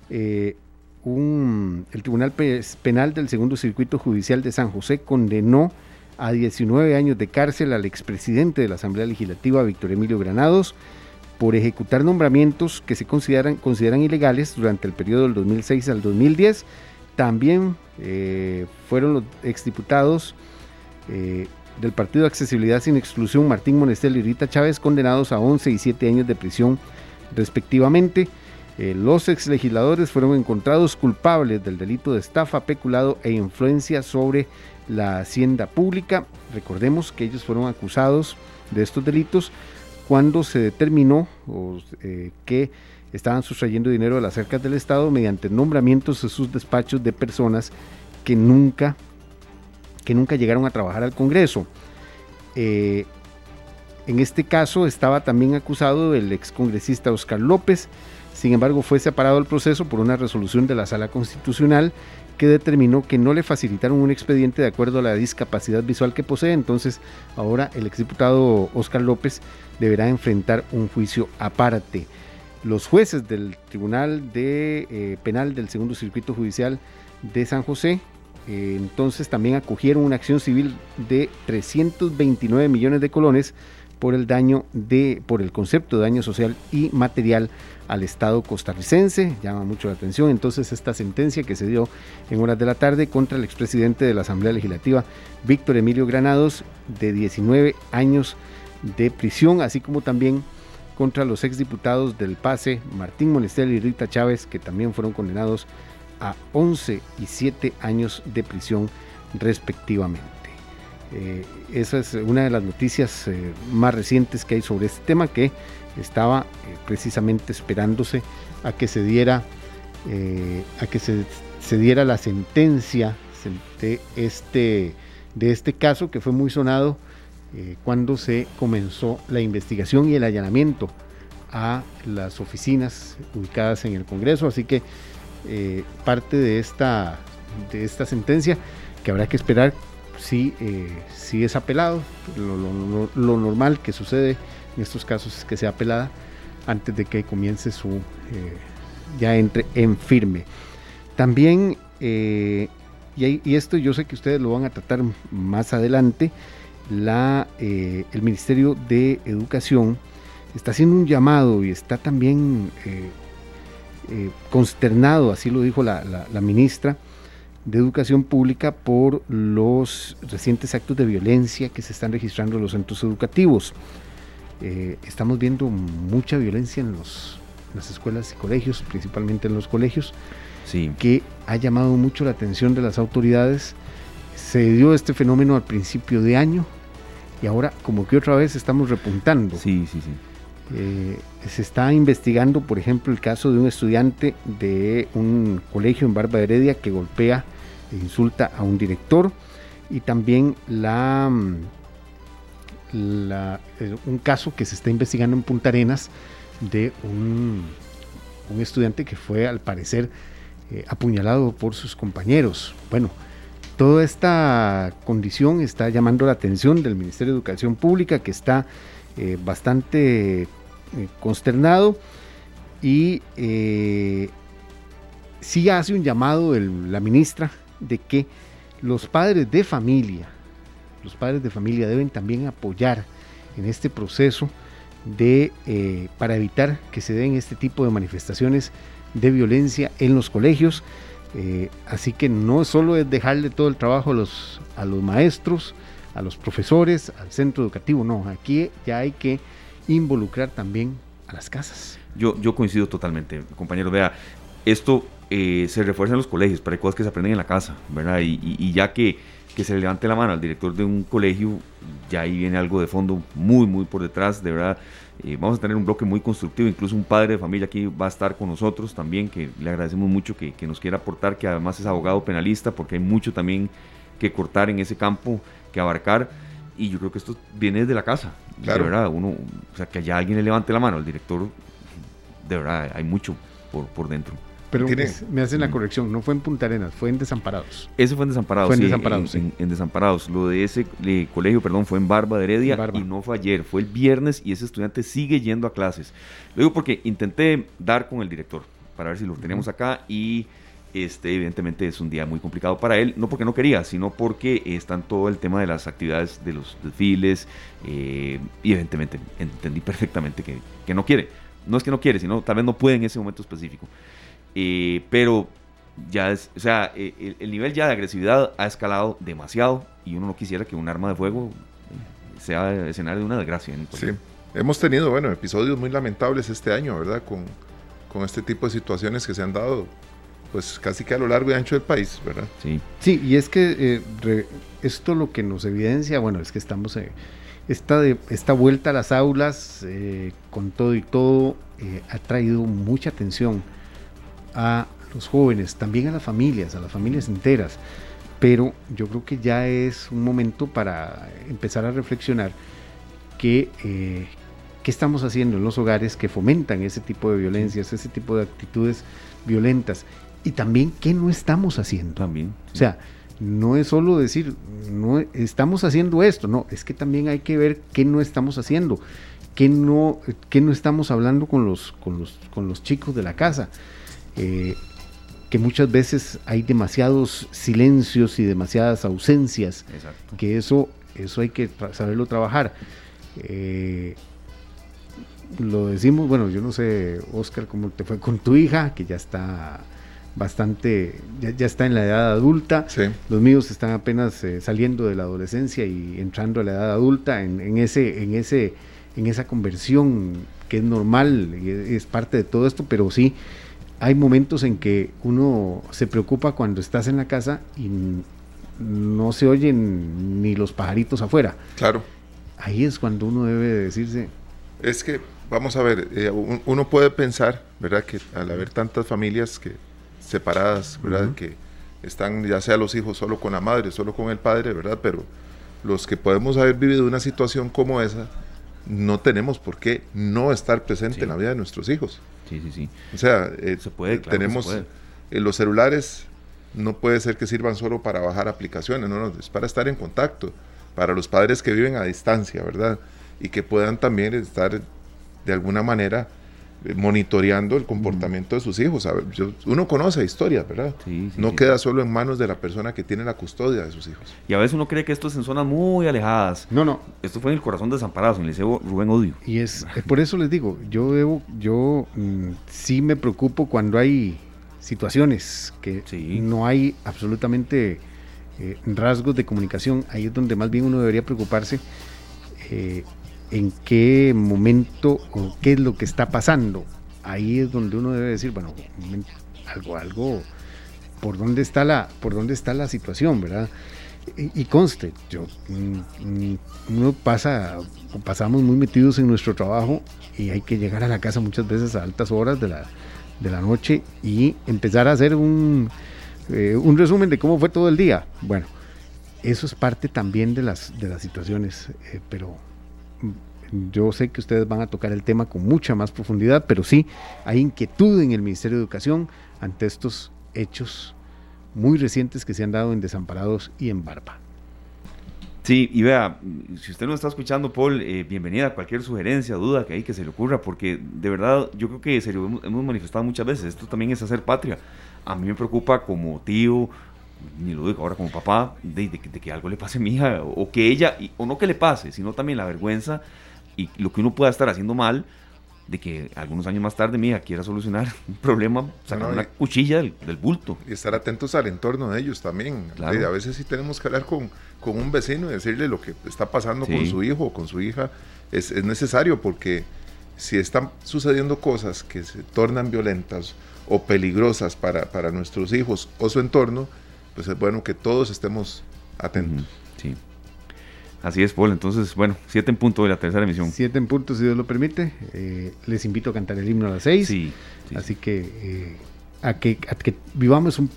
eh, un, el Tribunal Penal del Segundo Circuito Judicial de San José condenó a 19 años de cárcel al expresidente de la Asamblea Legislativa, Víctor Emilio Granados, por ejecutar nombramientos que se consideran, consideran ilegales durante el periodo del 2006 al 2010. También eh, fueron los exdiputados eh, del Partido Accesibilidad sin Exclusión, Martín Monestel y Rita Chávez, condenados a 11 y 7 años de prisión respectivamente. Eh, los exlegisladores fueron encontrados culpables del delito de estafa, peculado e influencia sobre la hacienda pública. Recordemos que ellos fueron acusados de estos delitos cuando se determinó eh, que estaban sustrayendo dinero de las arcas del Estado mediante nombramientos de sus despachos de personas que nunca, que nunca llegaron a trabajar al Congreso. Eh, en este caso estaba también acusado el excongresista Oscar López, sin embargo fue separado del proceso por una resolución de la Sala Constitucional que determinó que no le facilitaron un expediente de acuerdo a la discapacidad visual que posee. Entonces, ahora el exdiputado Oscar López deberá enfrentar un juicio aparte. Los jueces del Tribunal de, eh, Penal del Segundo Circuito Judicial de San José eh, entonces también acogieron una acción civil de 329 millones de colones por el daño de, por el concepto de daño social y material al Estado costarricense. Llama mucho la atención entonces esta sentencia que se dio en horas de la tarde contra el expresidente de la Asamblea Legislativa, Víctor Emilio Granados, de 19 años de prisión, así como también contra los exdiputados del PASE, Martín Monestel y Rita Chávez, que también fueron condenados a 11 y 7 años de prisión respectivamente. Eh, esa es una de las noticias eh, más recientes que hay sobre este tema que estaba eh, precisamente esperándose a que se diera a que se, se, diera la sentencia de este de este caso que fue muy sonado cuando se comenzó la investigación y el allanamiento a las oficinas ubicadas en el Congreso así que parte de esta de esta sentencia que habrá que esperar si, eh, si es apelado. Lo, normal que sucede en estos casos es que sea apelada antes de que comience su, eh, ya entre en firme. También, eh, y, esto yo sé que ustedes lo van a tratar más adelante, la, el Ministerio de Educación está haciendo un llamado y está también consternado, así lo dijo la, la ministra, de Educación Pública por los recientes actos de violencia que se están registrando en los centros educativos. Eh, estamos viendo mucha violencia en, los, las escuelas y colegios, principalmente en los colegios, sí. que ha llamado mucho la atención de las autoridades. Se dio este fenómeno al principio de año y ahora como que otra vez estamos repuntando. Sí, sí, sí. Eh, se está investigando, por ejemplo, el caso de un estudiante de un colegio en Barba Heredia que golpea insulta a un director y también la, mm, eh, un caso que se está investigando en Punta Arenas de un, un estudiante que fue al parecer eh, apuñalado por sus compañeros. Bueno, toda esta condición está llamando la atención del Ministerio de Educación Pública que está eh, bastante consternado y sí hace un llamado la ministra de que los padres de familia, los padres de familia deben también apoyar en este proceso de, eh, para evitar que se den este tipo de manifestaciones de violencia en los colegios. Eh, así que no solo es dejarle todo el trabajo a los, a los maestros, a los profesores, al centro educativo, no, aquí ya hay que involucrar también a las casas. Yo, yo coincido totalmente, compañero. Vea, esto eh, se refuerza en los colegios, para cosas que se aprenden en la casa, ¿verdad? Y, ya que, que, se le levante la mano al director de un colegio, ya ahí viene algo de fondo muy, muy por detrás, de verdad. Eh, vamos a tener un bloque muy constructivo, incluso un padre de familia aquí va a estar con nosotros también, que le agradecemos mucho que, que nos quiera aportar, que además es abogado penalista, porque hay mucho también que cortar en ese campo, que abarcar y yo creo que esto viene desde la casa. Claro. De verdad, uno, o sea, que allá alguien le levante la mano al director, de verdad, hay mucho por, por dentro. Pero me hacen la mm. corrección, no fue en Punta Arenas, fue en Desamparados. Eso fue en Desamparados. Fue en sí, Desamparados. En, en, Desamparados. Lo de ese colegio, perdón, fue en Barba de Heredia y no fue ayer, fue el viernes y ese estudiante sigue yendo a clases. Lo digo porque intenté dar con el director para ver si lo tenemos acá y este evidentemente es un día muy complicado para él, no porque no quería, sino porque están todo el tema de las actividades de los desfiles eh, y evidentemente entendí perfectamente que, que no quiere. No es que no quiere, sino tal vez no puede en ese momento específico. Eh, pero ya es, o sea, eh, el, nivel ya de agresividad ha escalado demasiado y uno no quisiera que un arma de fuego eh, sea escenario de una desgracia. sí, hemos tenido, bueno, episodios muy lamentables este año, ¿verdad? Con, con este tipo de situaciones que se han dado, pues casi que a lo largo y ancho del país, ¿verdad? Sí. Sí, y es que esto lo que nos evidencia, bueno, es que estamos... esta, de, esta vuelta a las aulas con todo y todo ha traído mucha atención a los jóvenes, también a las familias, a las familias enteras. Pero yo creo que ya es un momento para empezar a reflexionar que, eh, qué estamos haciendo en los hogares que fomentan ese tipo de violencias, ese tipo de actitudes violentas. Y también qué no estamos haciendo. También. O sea, no es solo decir, no estamos haciendo esto, no, es que también hay que ver qué no estamos haciendo, qué no, qué no estamos hablando con los, con los, con los chicos de la casa. Eh, que muchas veces hay demasiados silencios y demasiadas ausencias, Exacto. que eso, eso hay que tra- saberlo trabajar. Eh, lo decimos, bueno, yo no sé, Oscar, cómo te fue con tu hija, que ya está bastante, ya, ya está en la edad adulta. Sí. Los míos están apenas eh, saliendo de la adolescencia y entrando a la edad adulta en, en ese, en ese, en esa conversión que es normal es parte de todo esto, pero sí hay momentos en que uno se preocupa cuando estás en la casa y no se oyen ni los pajaritos afuera. Claro. Ahí es cuando uno debe de decirse, Es que, vamos a ver, eh, un- uno puede pensar, ¿verdad? Que al haber tantas familias que separadas, ¿verdad? Que están ya sea los hijos solo con la madre, solo con el padre, ¿verdad? Pero los que podemos haber vivido una situación como esa, no tenemos por qué no estar presente Sí. en la vida de nuestros hijos. Sí, sí, sí. O sea, eh, Se puede, claro que tenemos se puede. eh, los celulares no puede ser que sirvan solo para bajar aplicaciones, no, no, es para estar en contacto, para los padres que viven a distancia, ¿verdad? Y que puedan también estar de alguna manera monitoreando el comportamiento de sus hijos. Yo- uno conoce historias, ¿verdad? Sí, sí, no sí. queda solo en manos de la persona que tiene la custodia de sus hijos. Y a veces uno cree que esto es en zonas muy alejadas. no, no, Esto fue en el corazón de Desamparados, en el Liceo Rubén Odio. Y es eh, por eso les digo, yo debo, yo mm, sí me preocupo cuando hay situaciones que Sí. no hay absolutamente eh, rasgos de comunicación. Ahí es donde más bien uno debería preocuparse eh, en qué momento o qué es lo que está pasando. Ahí es donde uno debe decir, bueno, algo, algo, por dónde está la, por dónde está la situación, ¿verdad? Y, conste, yo, mm, mm, uno pasa, pasamos muy metidos en nuestro trabajo y hay que llegar a la casa muchas veces a altas horas de la, de la noche y empezar a hacer un, eh, un resumen de cómo fue todo el día. Bueno, eso es parte también de las, de las situaciones, eh, pero yo sé que ustedes van a tocar el tema con mucha más profundidad, pero sí hay inquietud en el Ministerio de Educación ante estos hechos muy recientes que se han dado en Desamparados y en Barba. Sí, y vea, si usted nos está escuchando, Paul, eh, bienvenida a cualquier sugerencia, duda que hay que se le ocurra, porque de verdad yo creo que se lo hemos, hemos manifestado muchas veces, esto también es hacer patria. A mí me preocupa como tío, ni lo digo ahora como papá, de, de que- de que algo le pase a mi hija, o que ella, y- o no que le pase, sino también la vergüenza y lo que uno pueda estar haciendo mal, de que algunos años más tarde mi hija quiera solucionar *laughs* un problema, sacar No, una y- cuchilla del, del bulto. Y estar atentos al entorno de ellos también. Claro. A veces sí tenemos que hablar con, con un vecino y decirle lo que está pasando con Sí. su hijo o con su hija. Es, es necesario porque si están sucediendo cosas que se tornan violentas o peligrosas para, para nuestros hijos o su entorno, pues es bueno que todos estemos atentos. Sí. Así es, Paul. Entonces, bueno, siete en punto de la tercera emisión. Siete en punto, si Dios lo permite. Eh, les invito a cantar el himno a las seis. Sí, sí, Así que, eh, a que a que vivamos un-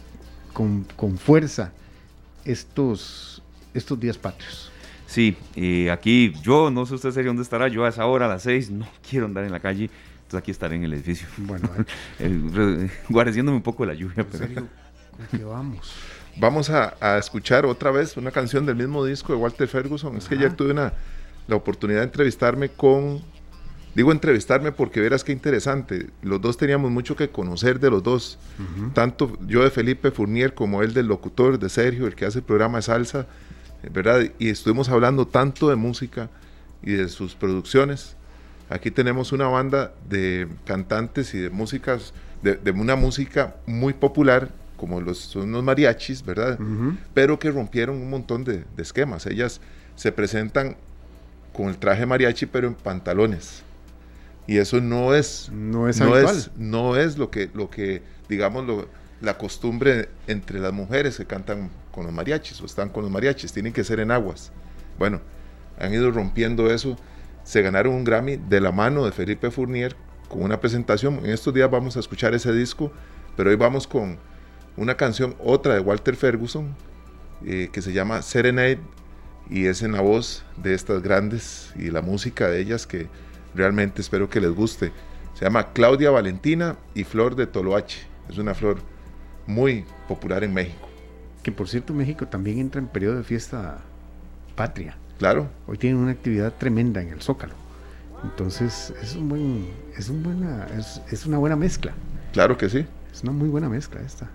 con, con fuerza estos, estos días patrios. Sí, eh, aquí yo no sé usted sería dónde estará. Yo a esa hora, a las seis, no quiero andar en la calle. Entonces aquí estaré en el edificio. Bueno, *laughs* eh, re- guareciéndome un poco de la lluvia. en Pero, serio, ¿con qué vamos? Vamos a, a escuchar otra vez una canción del mismo disco de Walter Ferguson. Es que ayer tuve una, la oportunidad de entrevistarme con... Digo entrevistarme porque verás qué interesante. Los dos teníamos mucho que conocer de los dos. Tanto yo de Felipe Fournier como él del locutor, de Sergio, el que hace el programa de salsa. eh, ¿Verdad? Y estuvimos hablando tanto de música y de sus producciones. Aquí tenemos una banda de cantantes y de músicas, de, de una música muy popular, como los, son los mariachis, ¿verdad? Pero que rompieron un montón de, de esquemas. Ellas se presentan con el traje mariachi, pero en pantalones. Y eso no es, No es no habitual. es, no es lo que, lo que digamos, lo- la costumbre entre las mujeres que cantan con los mariachis o están con los mariachis. Tienen que ser en aguas. Bueno, han ido rompiendo eso. Se ganaron un Grammy de la mano de Felipe Fournier con una presentación. En estos días vamos a escuchar ese disco, pero hoy vamos con una canción, otra de Walter Ferguson, eh, que se llama Serenade, y es en la voz de estas grandes y la música de ellas que realmente espero que les guste. Se llama Claudia Valentina y Flor de Toloache. Es una flor muy popular en México. Que por cierto, México también entra en periodo de fiesta patria. Claro, Hoy tienen una actividad tremenda en el Zócalo. Entonces, es un buen, es un buena, es, es una buena mezcla. claro que sí. Es una muy buena mezcla esta.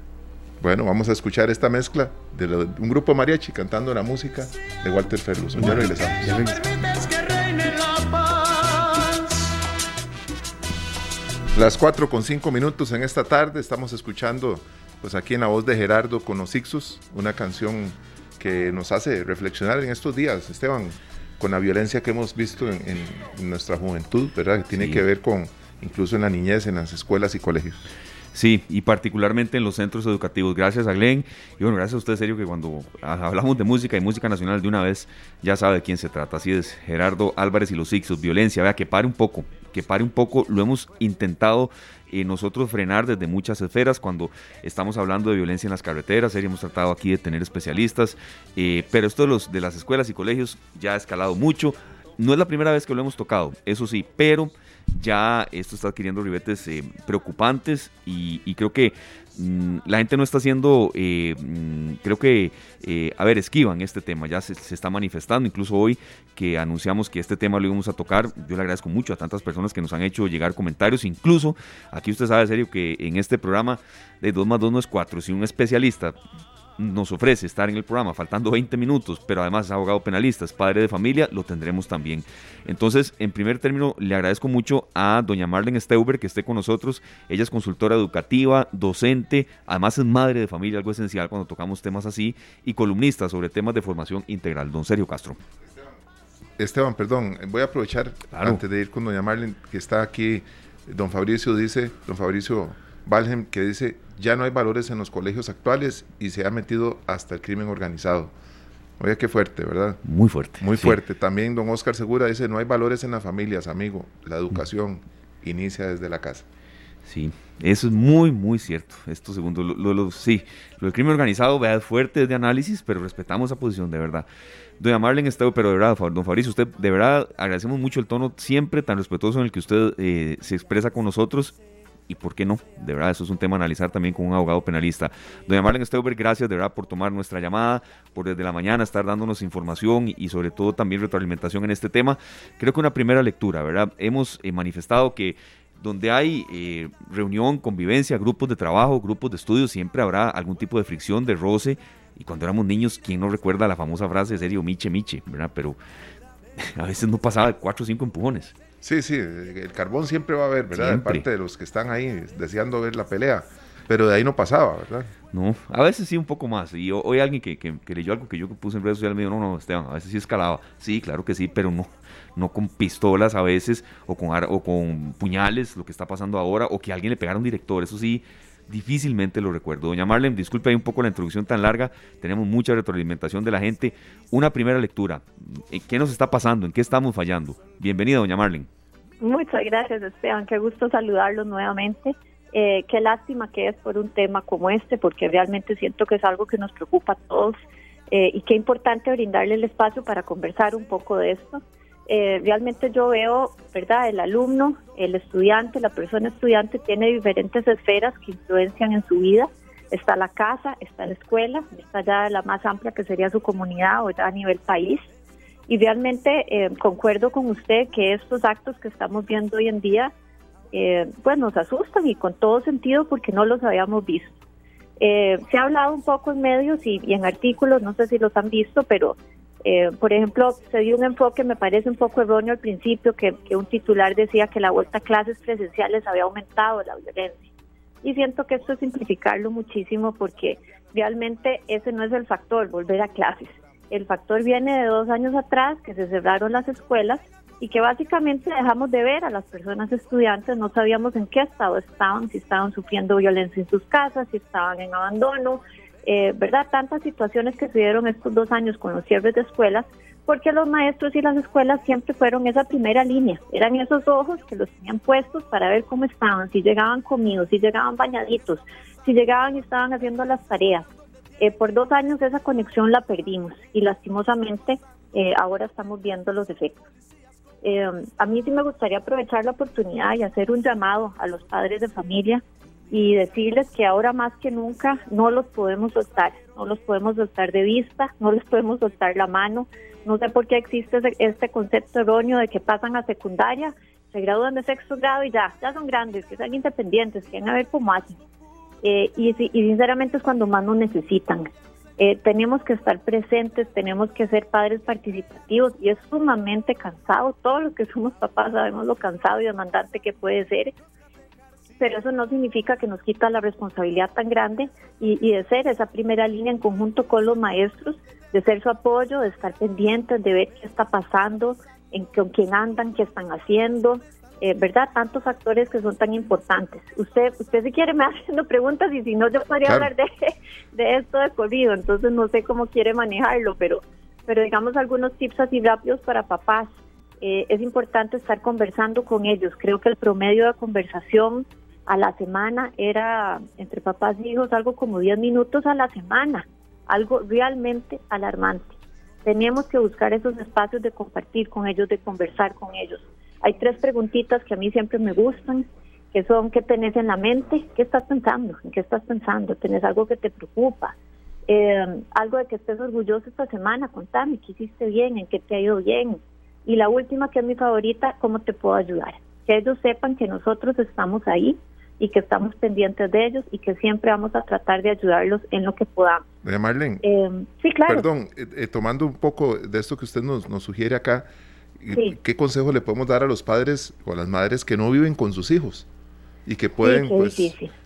Bueno, vamos a escuchar esta mezcla de, un grupo mariachi cantando la música de Walter Ferguson. Ya regresamos. Ya Las 4 con 5 minutos en esta tarde estamos escuchando pues aquí en la voz de Gerardo con los Ixus, una canción que nos hace reflexionar en estos días, Esteban, con la violencia que hemos visto en, nuestra juventud, ¿verdad? Que tiene que ver con incluso en la niñez, en las escuelas y colegios. Sí, y particularmente en los centros educativos. Gracias a Glenn y bueno, gracias a usted, serio, que cuando hablamos de música y música nacional de una vez, ya sabe de quién se trata. Así es, Gerardo Álvarez y los Ixos, violencia. Vea, que pare un poco, que pare un poco. Lo hemos intentado eh, nosotros frenar desde muchas esferas cuando estamos hablando de violencia en las carreteras. Hemos tratado aquí de tener especialistas, eh, pero esto de, los, de las escuelas y colegios ya ha escalado mucho. No es la primera vez que lo hemos tocado, eso sí, pero ya esto está adquiriendo ribetes eh, preocupantes y, creo que mm, la gente no está haciendo, eh, mm, creo que, eh, a ver, esquivan este tema, ya se, está manifestando, incluso hoy que anunciamos que este tema lo íbamos a tocar, yo le agradezco mucho a tantas personas que nos han hecho llegar comentarios, incluso aquí usted sabe, en serio, que en este programa de 2 más 2 no es 4, si un especialista nos ofrece estar en el programa faltando 20 minutos, pero además es abogado penalista, es padre de familia, lo tendremos también. Entonces, en primer término, le agradezco mucho a doña Marlene Steuber que esté con nosotros. Ella es consultora educativa, docente, además es madre de familia, algo esencial cuando tocamos temas así, y columnista sobre temas de formación integral. Don Sergio Castro. Esteban, perdón, voy a aprovechar antes de ir con doña Marlene, que está aquí. Don Fabricio dice, don Fabricio Valhem, que dice, ya no hay valores en los colegios actuales y se ha metido hasta el crimen organizado. Oiga, qué fuerte, ¿verdad? Muy fuerte. Muy fuerte. También don Oscar Segura dice, no hay valores en las familias, amigo. La educación inicia desde la casa. Sí, eso es muy, muy cierto. Esto segundo, lo, sí, lo del crimen organizado, vea, fuerte de análisis, pero respetamos esa posición, de verdad. Doña Marlene Estado, pero de verdad, don Fabricio, usted, de verdad, agradecemos mucho el tono siempre tan respetuoso en el que usted eh, se expresa con nosotros y por qué no. De verdad, eso es un tema a analizar también con un abogado penalista. Doña Marlene Steuber, gracias de verdad por tomar nuestra llamada, por desde la mañana estar dándonos información y, sobre todo también retroalimentación en este tema. Creo que una primera lectura, ¿verdad? Hemos eh, manifestado que donde hay eh, reunión, convivencia, grupos de trabajo, grupos de estudio, siempre habrá algún tipo de fricción, de roce. Y cuando éramos niños, ¿quién no recuerda la famosa frase de serio, miche, miche, ¿verdad? Pero *laughs* a veces no pasaba de cuatro o cinco empujones. Sí, sí, el carbón siempre va a haber, ¿verdad? Siempre. parte de los que están ahí deseando ver la pelea. Pero de ahí no pasaba, ¿verdad? No, a veces sí un poco más. Y hoy alguien que, que, leyó algo que yo puse en redes sociales me dijo, no, no, Esteban, a veces sí escalaba. Sí, claro que sí, pero no, no con pistolas a veces o con, o con puñales, lo que está pasando ahora, o que alguien le pegara a un director. Eso sí, difícilmente lo recuerdo. Doña Marlene, disculpe ahí un poco la introducción tan larga, tenemos mucha retroalimentación de la gente. Una primera lectura, ¿qué nos está pasando? ¿En qué estamos fallando? Bienvenida, doña Marlene. Muchas gracias, Esteban, qué gusto saludarlos nuevamente. Eh, qué lástima que es por un tema como este, porque realmente siento que es algo que nos preocupa a todos eh, y qué importante brindarle el espacio para conversar un poco de esto. Eh, realmente yo veo, ¿verdad? El alumno, el estudiante, la persona estudiante tiene diferentes esferas que influencian en su vida. Está la casa, está la escuela, está ya la más amplia que sería su comunidad o a nivel país. Y realmente eh, concuerdo con usted que estos actos que estamos viendo hoy en día, eh, pues nos asustan y con todo sentido porque no los habíamos visto. se ha hablado un poco en medios y, en artículos, no sé si los han visto, pero eh, por ejemplo, se dio un enfoque, me parece un poco erróneo al principio, que, un titular decía que la vuelta a clases presenciales había aumentado la violencia. Y siento que esto es simplificarlo muchísimo porque realmente ese no es el factor, volver a clases. El factor viene de dos años atrás, que se cerraron las escuelas y que básicamente dejamos de ver a las personas estudiantes, no sabíamos en qué estado estaban, si estaban sufriendo violencia en sus casas, si estaban en abandono, eh, ¿verdad? Tantas situaciones que se dieron estos dos años con los cierres de escuelas, porque los maestros y las escuelas siempre fueron esa primera línea, eran esos ojos que los tenían puestos para ver cómo estaban, si llegaban comidos, si llegaban bañaditos, si llegaban y estaban haciendo las tareas. Eh, por dos años esa conexión la perdimos y lastimosamente eh, ahora estamos viendo los efectos. a mí sí me gustaría aprovechar la oportunidad y hacer un llamado a los padres de familia y decirles que ahora más que nunca no los podemos soltar, no los podemos soltar de vista, no les podemos soltar la mano. No sé por qué existe este concepto erróneo de que pasan a secundaria, se gradúan de sexto grado y ya, ya son grandes, que sean independientes, quieren a ver cómo hacen. eh, y, y, sinceramente es cuando más nos necesitan. Eh, tenemos que estar presentes, tenemos que ser padres participativos y es sumamente cansado. Todos los que somos papás sabemos lo cansado y demandante que puede ser, pero eso no significa que nos quita la responsabilidad tan grande y, de ser esa primera línea en conjunto con los maestros, de ser su apoyo, de estar pendientes, de ver qué está pasando, en con quién andan, qué están haciendo, eh, ¿verdad? Tantos factores que son tan importantes. Usted, usted si quiere me *laughs* haciendo preguntas y si no yo podría hablar de, de esto de corrido, entonces no sé cómo quiere manejarlo, pero, pero digamos algunos tips así rápidos para papás. Eh, es importante estar conversando con ellos. Creo que el promedio de conversación a la semana era entre papás y hijos algo como 10 minutos a la semana, algo realmente alarmante. Tenemos que buscar esos espacios de compartir con ellos, de conversar con ellos. Hay tres preguntitas que a mí siempre me gustan, que son ¿qué tenés en la mente? ¿Qué estás pensando? ¿En qué estás pensando? ¿Tenés algo que te preocupa? Eh, algo de que estés orgulloso esta semana, contame, ¿qué hiciste bien? ¿En qué te ha ido bien? Y la última, que es mi favorita, ¿cómo te puedo ayudar? Que ellos sepan que nosotros estamos ahí y que estamos pendientes de ellos y que siempre vamos a tratar de ayudarlos en lo que podamos. Doña Marlene, eh, sí, claro. Perdón, eh, tomando un poco de esto que usted nos, nos sugiere acá, ¿Qué consejo le podemos dar a los padres o a las madres que no viven con sus hijos y que pueden, pues,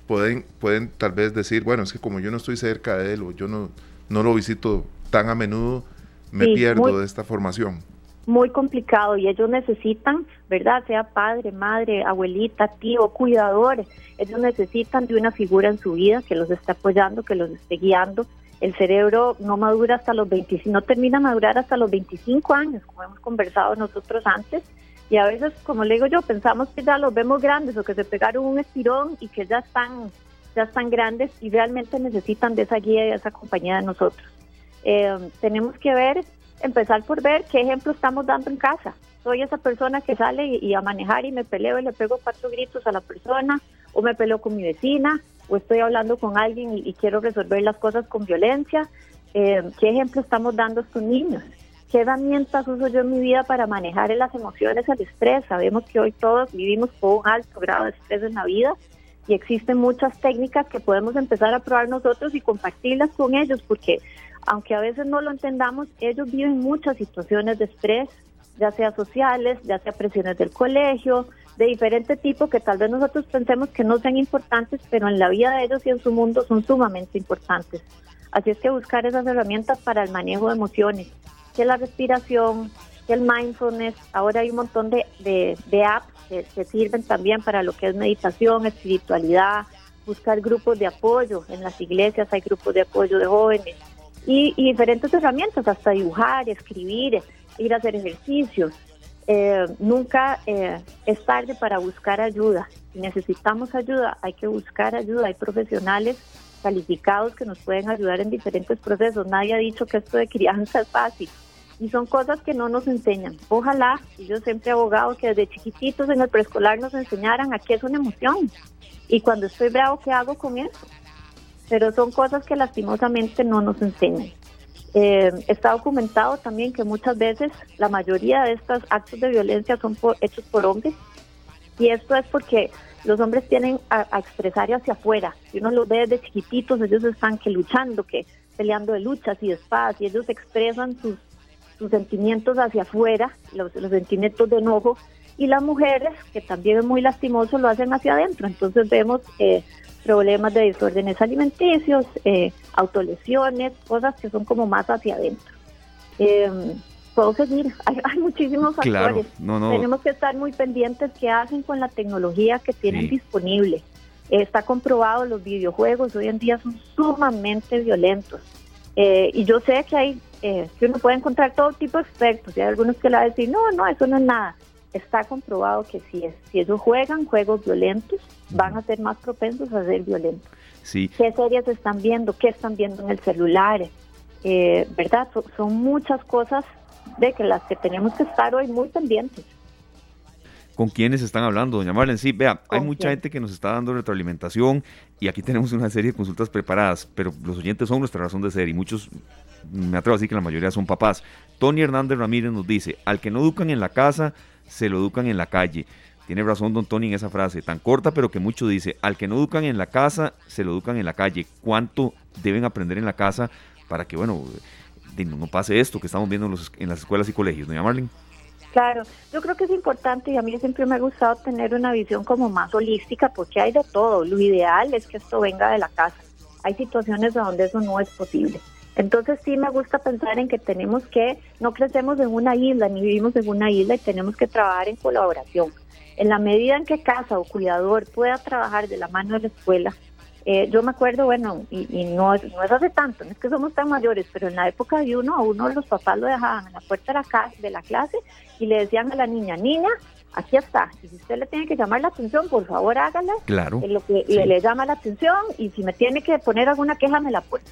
pueden, pueden tal vez decir, bueno, es que como yo no estoy cerca de él o yo no, no lo visito tan a menudo, me pierdo de esta formación? Muy complicado y ellos necesitan, ¿verdad? Sea padre, madre, abuelita, tío, cuidador, ellos necesitan de una figura en su vida que los esté apoyando, que los esté guiando el cerebro no madura hasta los 25, no termina de madurar hasta los 25 años, como hemos conversado nosotros antes. Y a veces, como le digo yo, pensamos que ya los vemos grandes o que se pegaron un estirón y que ya están, ya están grandes y realmente necesitan de esa guía y de esa compañía de nosotros. Eh, tenemos que ver, empezar por ver qué ejemplo estamos dando en casa. Soy esa persona que sale y, a manejar y me peleo y le pego cuatro gritos a la persona, o me peleo con mi vecina, o estoy hablando con alguien y, quiero resolver las cosas con violencia. Eh, ¿Qué ejemplo estamos dando a estos niños? ¿Qué herramientas uso yo en mi vida para manejar las emociones, el estrés? Sabemos que hoy todos vivimos con un alto grado de estrés en la vida y existen muchas técnicas que podemos empezar a probar nosotros y compartirlas con ellos, porque aunque a veces no lo entendamos, ellos viven muchas situaciones de estrés, ya sea sociales, ya sea presiones del colegio, de diferente tipo que tal vez nosotros pensemos que no sean importantes, pero en la vida de ellos y en su mundo son sumamente importantes. Así es que buscar esas herramientas para el manejo de emociones, que la respiración, que el mindfulness, ahora hay un montón de, de, apps que, que, sirven también para lo que es meditación, espiritualidad, buscar grupos de apoyo, en las iglesias hay grupos de apoyo de jóvenes y, y diferentes herramientas, hasta dibujar, escribir, ir a hacer ejercicios, eh, nunca eh, es tarde para buscar ayuda. Si necesitamos ayuda, hay que buscar ayuda. Hay profesionales calificados que nos pueden ayudar en diferentes procesos. Nadie ha dicho que esto de crianza es fácil. Y son cosas que no nos enseñan. Ojalá, y yo siempre he abogado que desde chiquititos en el preescolar nos enseñaran a qué es una emoción. Y cuando estoy bravo, ¿qué hago con eso? Pero son cosas que lastimosamente no nos enseñan. Eh, está documentado también que muchas veces la mayoría de estos actos de violencia son hechos por hombres y esto es porque los hombres tienen a, expresar hacia afuera. Si uno los ve desde chiquititos, ellos están que luchando, que peleando de luchas y de espadas y ellos expresan sus, sus sentimientos hacia afuera, los, los sentimientos de enojo y las mujeres, que también es muy lastimoso, lo hacen hacia adentro. Entonces vemos eh, problemas de desórdenes alimenticios, eh, autolesiones, cosas que son como más hacia adentro. Eh, puedo seguir, *laughs* hay, muchísimos factores. Tenemos que estar muy pendientes qué hacen con la tecnología que tienen disponible. está comprobado, los videojuegos hoy en día son sumamente violentos. Eh, y yo sé que hay, eh, que uno puede encontrar todo tipo de expertos, y hay algunos que le van a decir, no, no, eso no es nada está comprobado que si, es, si ellos juegan juegos violentos, van a ser más propensos a ser violentos. Sí. ¿Qué series están viendo? ¿Qué están viendo en el celular? Eh, ¿Verdad? son muchas cosas de que las que tenemos que estar hoy muy pendientes. ¿Con quiénes están hablando, doña Marlene? Sí, vea, hay mucha gente que nos está dando retroalimentación y aquí tenemos una serie de consultas preparadas, pero los oyentes son nuestra razón de ser y muchos, me atrevo a decir que la mayoría son papás. Tony Hernández Ramírez nos dice, al que no educan en la casa, se lo educan en la calle. Tiene razón don Tony en esa frase, tan corta pero que mucho dice, al que no educan en la casa, se lo educan en la calle. ¿Cuánto deben aprender en la casa para que, bueno, no pase esto que estamos viendo en, las escuelas y colegios? ¿No, Marlene? Claro, yo creo que es importante y a mí siempre me ha gustado tener una visión como más holística porque hay de todo. Lo ideal es que esto venga de la casa. Hay situaciones donde eso no es posible. Entonces sí me gusta pensar en que tenemos que, no crecemos en una isla ni vivimos en una isla y tenemos que trabajar en colaboración. En la medida en que casa o cuidador pueda trabajar de la mano de la escuela, eh, yo me acuerdo, bueno, y, no, es, no es hace tanto, no es que somos tan mayores, pero en la época de uno, a uno los papás lo dejaban en la puerta de la, de la clase y le decían a la niña, niña, aquí está, y si usted le tiene que llamar la atención, por favor hágala, claro, lo que le, llama la atención, y si me tiene que poner alguna queja, me la pone.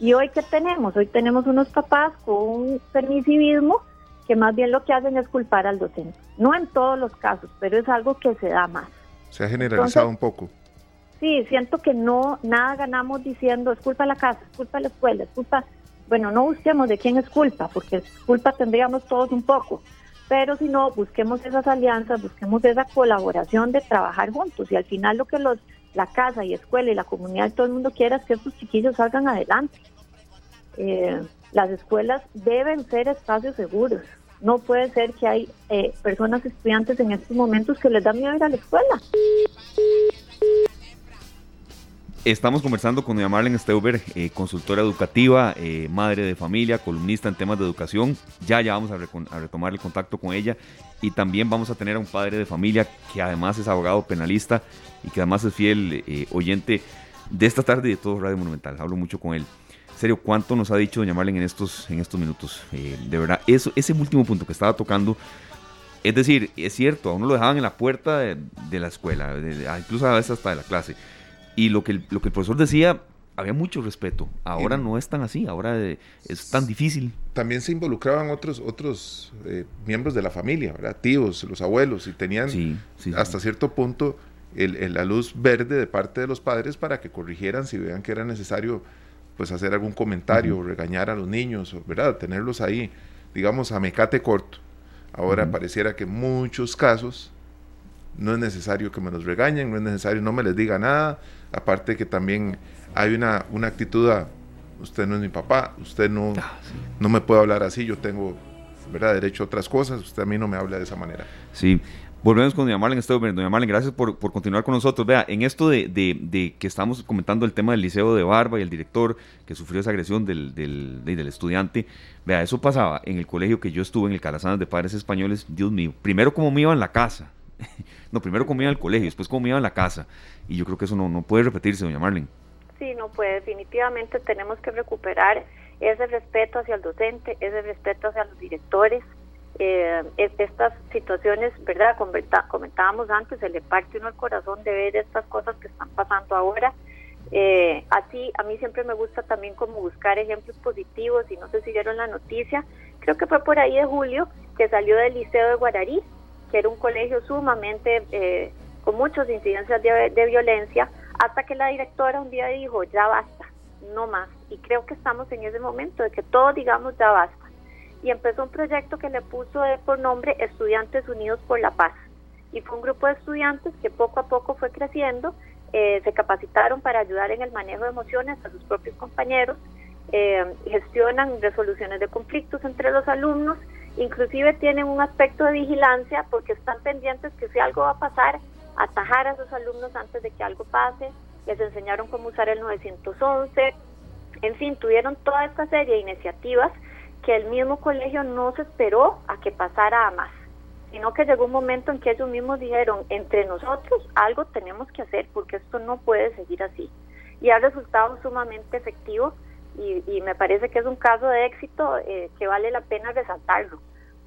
Y hoy, ¿qué tenemos? Hoy tenemos unos papás con un permisivismo que más bien lo que hacen es culpar al docente. No en todos los casos, pero es algo que se da más. Se ha generalizado un poco. Sí, siento que no, nada ganamos diciendo es culpa de la casa, es culpa de la escuela, es culpa, bueno, no busquemos de quién es culpa, porque culpa tendríamos todos un poco, pero si no, busquemos esas alianzas, busquemos esa colaboración de trabajar juntos y al final lo que los la casa y escuela y la comunidad, todo el mundo quiera que estos chiquillos salgan adelante. Eh, las escuelas deben ser espacios seguros. No puede ser que hay eh, personas, estudiantes en estos momentos que les da miedo ir a la escuela. Estamos conversando con doña Marlene Steuber, eh, consultora educativa, madre de familia, columnista en temas de educación. Ya ya vamos a, retomar el contacto con ella y también vamos a tener a un padre de familia que además es abogado penalista y que además es fiel oyente de esta tarde y de todo Radio Monumental. Hablo mucho con él serio, ¿cuánto nos ha dicho doña Marlene en estos, en estos minutos? Eh, de verdad, eso, ese último punto que estaba tocando, es decir, es cierto, a uno lo dejaban en la puerta de, la escuela, incluso a veces hasta de la clase. Y lo que, el, lo que el profesor decía, había mucho respeto. Ahora no es tan así, ahora eh, es tan difícil. También se involucraban otros otros eh, miembros de la familia, ¿verdad? tíos, los abuelos, y tenían hasta cierto punto la luz verde de parte de los padres para que corrigieran si vean que era necesario pues hacer algún comentario, regañar a los niños, ¿verdad? Tenerlos ahí, digamos, a mecate corto. Ahora pareciera que en muchos casos no es necesario que me los regañen, no es necesario, no me les diga nada. Aparte que también hay una, una actitud a, usted no es mi papá, usted no, ah, no me puede hablar así, yo tengo, ¿verdad? Derecho a otras cosas, usted a mí no me habla de esa manera. Sí, Volvemos con doña Marlene Steuber. Doña Marlene, gracias por, continuar con nosotros. Vea, en esto de, que estamos comentando el tema del Liceo de Barba y el director que sufrió esa agresión del, del, estudiante, vea, eso pasaba en el colegio que yo estuve, en el Calazanas de Padres Españoles, Dios mío, primero como me iba en la casa, *laughs* no, primero me iba al colegio, después iba en la casa, y yo creo que eso no, no puede repetirse, doña Marlene. Sí, no puede, definitivamente tenemos que recuperar ese respeto hacia el docente, ese respeto hacia los directores, eh, estas situaciones, ¿verdad? comentábamos antes, se le parte uno el corazón de ver estas cosas que están pasando ahora. Eh, así, a mí siempre me gusta también como buscar ejemplos positivos y no sé si vieron la noticia, creo que fue por ahí de julio que salió del Liceo de Guararí, era un colegio sumamente eh, con muchas incidencias de, de violencia, hasta que la directora un día dijo, ya basta, no más. Y creo que estamos en ese momento de que todos digamos ya basta y empezó un proyecto que le puso por nombre Estudiantes Unidos por la Paz. Y fue un grupo de estudiantes que poco a poco fue creciendo, eh, se capacitaron para ayudar en el manejo de emociones a sus propios compañeros, eh, gestionan resoluciones de conflictos entre los alumnos, inclusive tienen un aspecto de vigilancia porque están pendientes que si algo va a pasar, atajar a esos alumnos antes de que algo pase, les enseñaron cómo usar el 911, en fin, tuvieron toda esta serie de iniciativas que el mismo colegio no se esperó a que pasara a más, sino que llegó un momento en que ellos mismos dijeron, entre nosotros algo tenemos que hacer porque esto no puede seguir así. Y ha resultado sumamente efectivo y, me parece que es un caso de éxito eh, que vale la pena resaltarlo.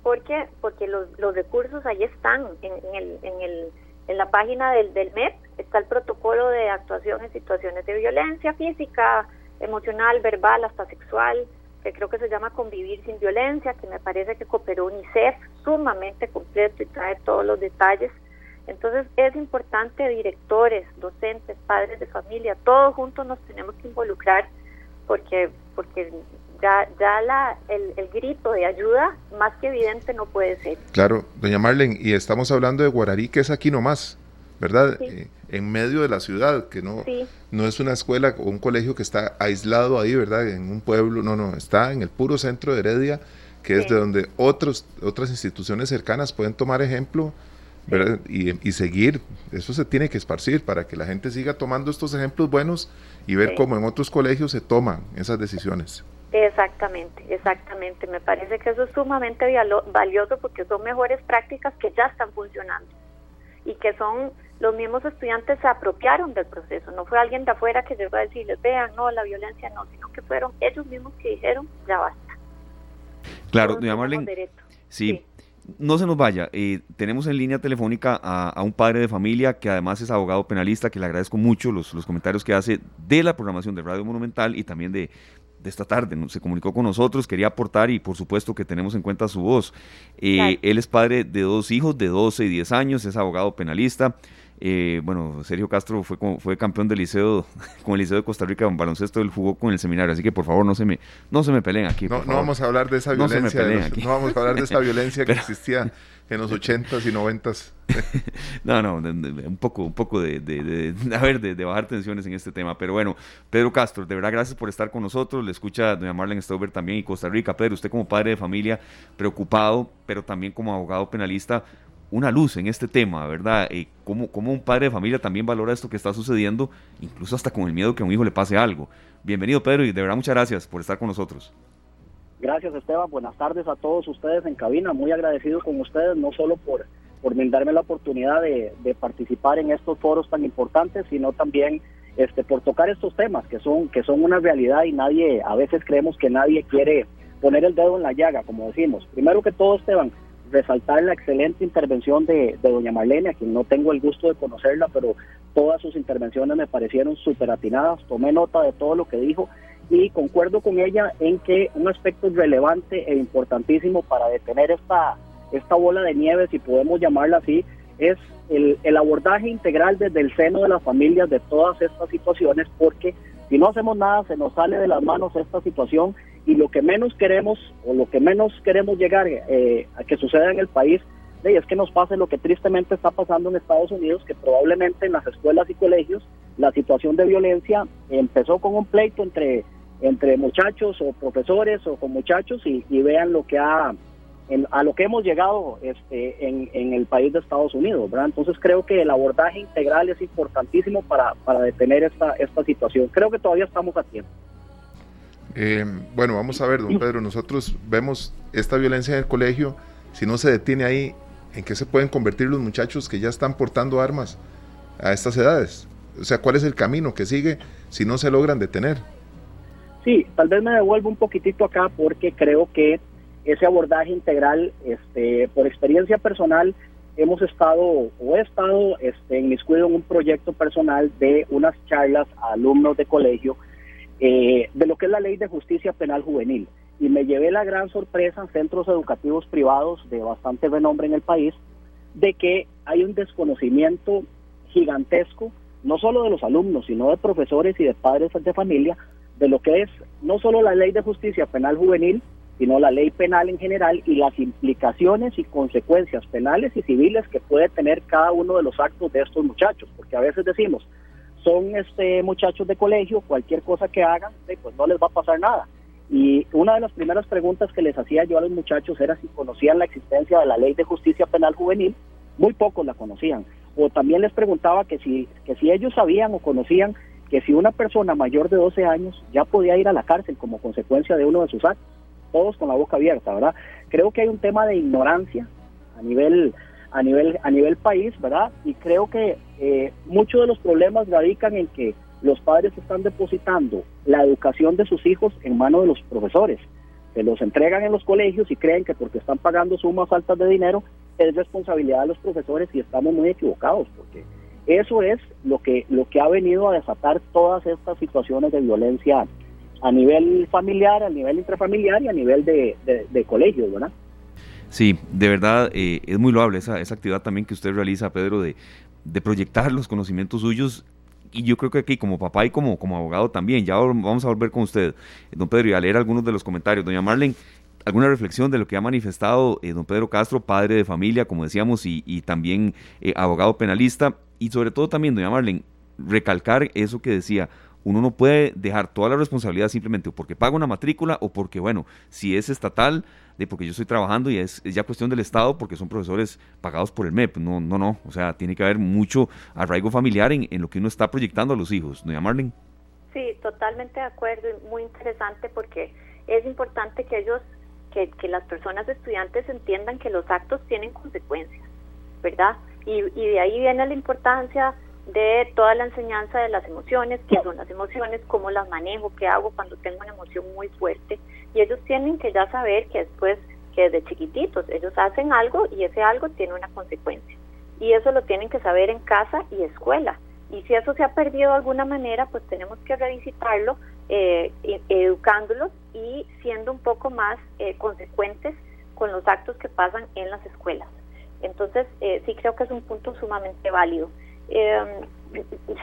¿Por qué? Porque los, los recursos ahí están en, el, en, el, en la página del, del MEP, está el protocolo de actuación en situaciones de violencia física, emocional, verbal, hasta sexual, que creo que se llama Convivir sin Violencia, que me parece que cooperó UNICEF sumamente completo y trae todos los detalles. Entonces es importante directores, docentes, padres de familia, todos juntos nos tenemos que involucrar porque porque Ya, ya la, el, el, grito de ayuda, más que evidente, no puede ser. Claro, doña Marlene, y estamos hablando de Guararí, que es aquí nomás, ¿verdad? Eh, en medio de la ciudad, que no, no es una escuela o un colegio que está aislado ahí, ¿verdad? En un pueblo, no, no, está en el puro centro de Heredia, que es de donde otros, otras instituciones cercanas pueden tomar ejemplo y, seguir, eso se tiene que esparcir para que la gente siga tomando estos ejemplos buenos y ver cómo en otros colegios se toman esas decisiones. Exactamente, exactamente. Me parece que eso es sumamente valioso porque son mejores prácticas que ya están funcionando y que son los mismos estudiantes se apropiaron del proceso. No fue alguien de afuera que llegó a decirles, vean, no, la violencia no, sino que fueron ellos mismos que dijeron, ya basta. Claro, doña Marlene. sí no se nos vaya. Eh, tenemos en línea telefónica a, un padre de familia que además es abogado penalista, que le agradezco mucho los, comentarios que hace de la programación de Radio Monumental y también de, esta tarde. Se comunicó con nosotros, quería aportar y por supuesto que tenemos en cuenta su voz. Eh, él es padre de dos hijos de 12 y 10 años, es abogado penalista. Eh, bueno, Sergio Castro fue, fue campeón del liceo, *laughs* con el Liceo de Costa Rica en baloncesto, él jugó con el seminario, así que por favor no se me, no se me peleen aquí. No, vamos a hablar de esa violencia, no, vamos a hablar de esa violencia que *laughs* existía en los ochentas y noventas. *laughs* no, no, un poco, un poco de, de, a ver, de, bajar tensiones en este tema. Pero bueno, Pedro Castro, de verdad gracias por estar con nosotros. Le escucha doña Marlene Stauber también y Costa Rica. Pedro, usted como padre de familia, preocupado, pero también como abogado penalista, una luz en este tema, ¿verdad? Eh, ¿cómo, ¿Cómo un padre de familia también valora esto que está sucediendo, incluso hasta con el miedo que a un hijo le pase algo? Bienvenido, Pedro, y de verdad muchas gracias por estar con nosotros. Gracias, Esteban. Buenas tardes a todos ustedes en cabina. Muy agradecido con ustedes, no solo por, por brindarme la oportunidad de, de participar en estos foros tan importantes, sino también este, por tocar estos temas que son, que son una realidad y nadie, a veces creemos que nadie quiere poner el dedo en la llaga, como decimos. Primero que todo, Esteban, resaltar la excelente intervención de, doña Marlene, a quien no tengo el gusto de conocerla, pero todas sus intervenciones me parecieron súper atinadas, tomé nota de todo lo que dijo y concuerdo con ella en que un aspecto relevante e importantísimo para detener esta, esta bola de nieve, si podemos llamarla así, es el, el abordaje integral desde el seno de las familias de todas estas situaciones, porque si no hacemos nada se nos sale de las manos esta situación y lo que menos queremos o lo que menos queremos llegar eh, a que suceda en el país es que nos pase lo que tristemente está pasando en Estados Unidos, que probablemente en las escuelas y colegios la situación de violencia empezó con un pleito entre, entre muchachos o profesores o con muchachos y, vean lo que ha a lo que hemos llegado este, en, en, el país de Estados Unidos, ¿verdad? Entonces creo que el abordaje integral es importantísimo para, para detener esta, esta situación. Creo que todavía estamos a tiempo. Eh, bueno, vamos a ver, don Pedro, nosotros vemos esta violencia en el colegio, si no se detiene ahí, ¿en qué se pueden convertir los muchachos que ya están portando armas a estas edades? O sea, ¿cuál es el camino que sigue si no se logran detener? Sí, tal vez me devuelvo un poquitito acá porque creo que ese abordaje integral, este, por experiencia personal, hemos estado o he estado este, inmiscuido en un proyecto personal de unas charlas a alumnos de colegio eh, de lo que es la ley de justicia penal juvenil. Y me llevé la gran sorpresa en centros educativos privados de bastante renombre en el país de que hay un desconocimiento gigantesco, no solo de los alumnos, sino de profesores y de padres de familia, de lo que es no solo la ley de justicia penal juvenil, sino la ley penal en general y las implicaciones y consecuencias penales y civiles que puede tener cada uno de los actos de estos muchachos, porque a veces decimos, son este muchachos de colegio, cualquier cosa que hagan, pues no les va a pasar nada. Y una de las primeras preguntas que les hacía yo a los muchachos era si conocían la existencia de la ley de justicia penal juvenil, muy pocos la conocían. O también les preguntaba que si, que si ellos sabían o conocían que si una persona mayor de 12 años ya podía ir a la cárcel como consecuencia de uno de sus actos, todos con la boca abierta, ¿verdad? Creo que hay un tema de ignorancia a nivel a nivel, a nivel país, ¿verdad? Y creo que eh, muchos de los problemas radican en que los padres están depositando la educación de sus hijos en manos de los profesores. Se los entregan en los colegios y creen que porque están pagando sumas altas de dinero es responsabilidad de los profesores y estamos muy equivocados porque eso es lo que, lo que ha venido a desatar todas estas situaciones de violencia a nivel familiar, a nivel intrafamiliar y a nivel de, de, de colegios, ¿verdad? Sí, de verdad eh, es muy loable esa, actividad también que usted realiza, Pedro, de, proyectar los conocimientos suyos y yo creo que aquí como papá y como, como abogado también, ya vamos a volver con usted, don Pedro, y a leer algunos de los comentarios. Doña Marlene, alguna reflexión de lo que ha manifestado eh, don Pedro Castro, padre de familia, como decíamos, y, también eh, abogado penalista, y sobre todo también, doña Marlene, recalcar eso que decía, uno no puede dejar toda la responsabilidad simplemente porque paga una matrícula o porque, bueno, si es estatal, de porque yo estoy trabajando y es, ya cuestión del Estado porque son profesores pagados por el MEP. No, no, no. O sea, tiene que haber mucho arraigo familiar en, lo que uno está proyectando a los hijos. Doña Marlene. Sí, totalmente de acuerdo y muy interesante porque es importante que ellos, que, que las personas estudiantes entiendan que los actos tienen consecuencias, ¿verdad? Y de ahí viene la importancia de toda la enseñanza de las emociones, qué son las emociones, cómo las manejo, qué hago cuando tengo una emoción muy fuerte. Y ellos tienen que ya saber que después, que desde chiquititos, ellos hacen algo y ese algo tiene una consecuencia. Y eso lo tienen que saber en casa y escuela. Y si eso se ha perdido de alguna manera, pues tenemos que revisitarlo, eh, educándolos y siendo un poco más eh, consecuentes con los actos que pasan en las escuelas. Entonces, eh, sí creo que es un punto sumamente válido. Eh,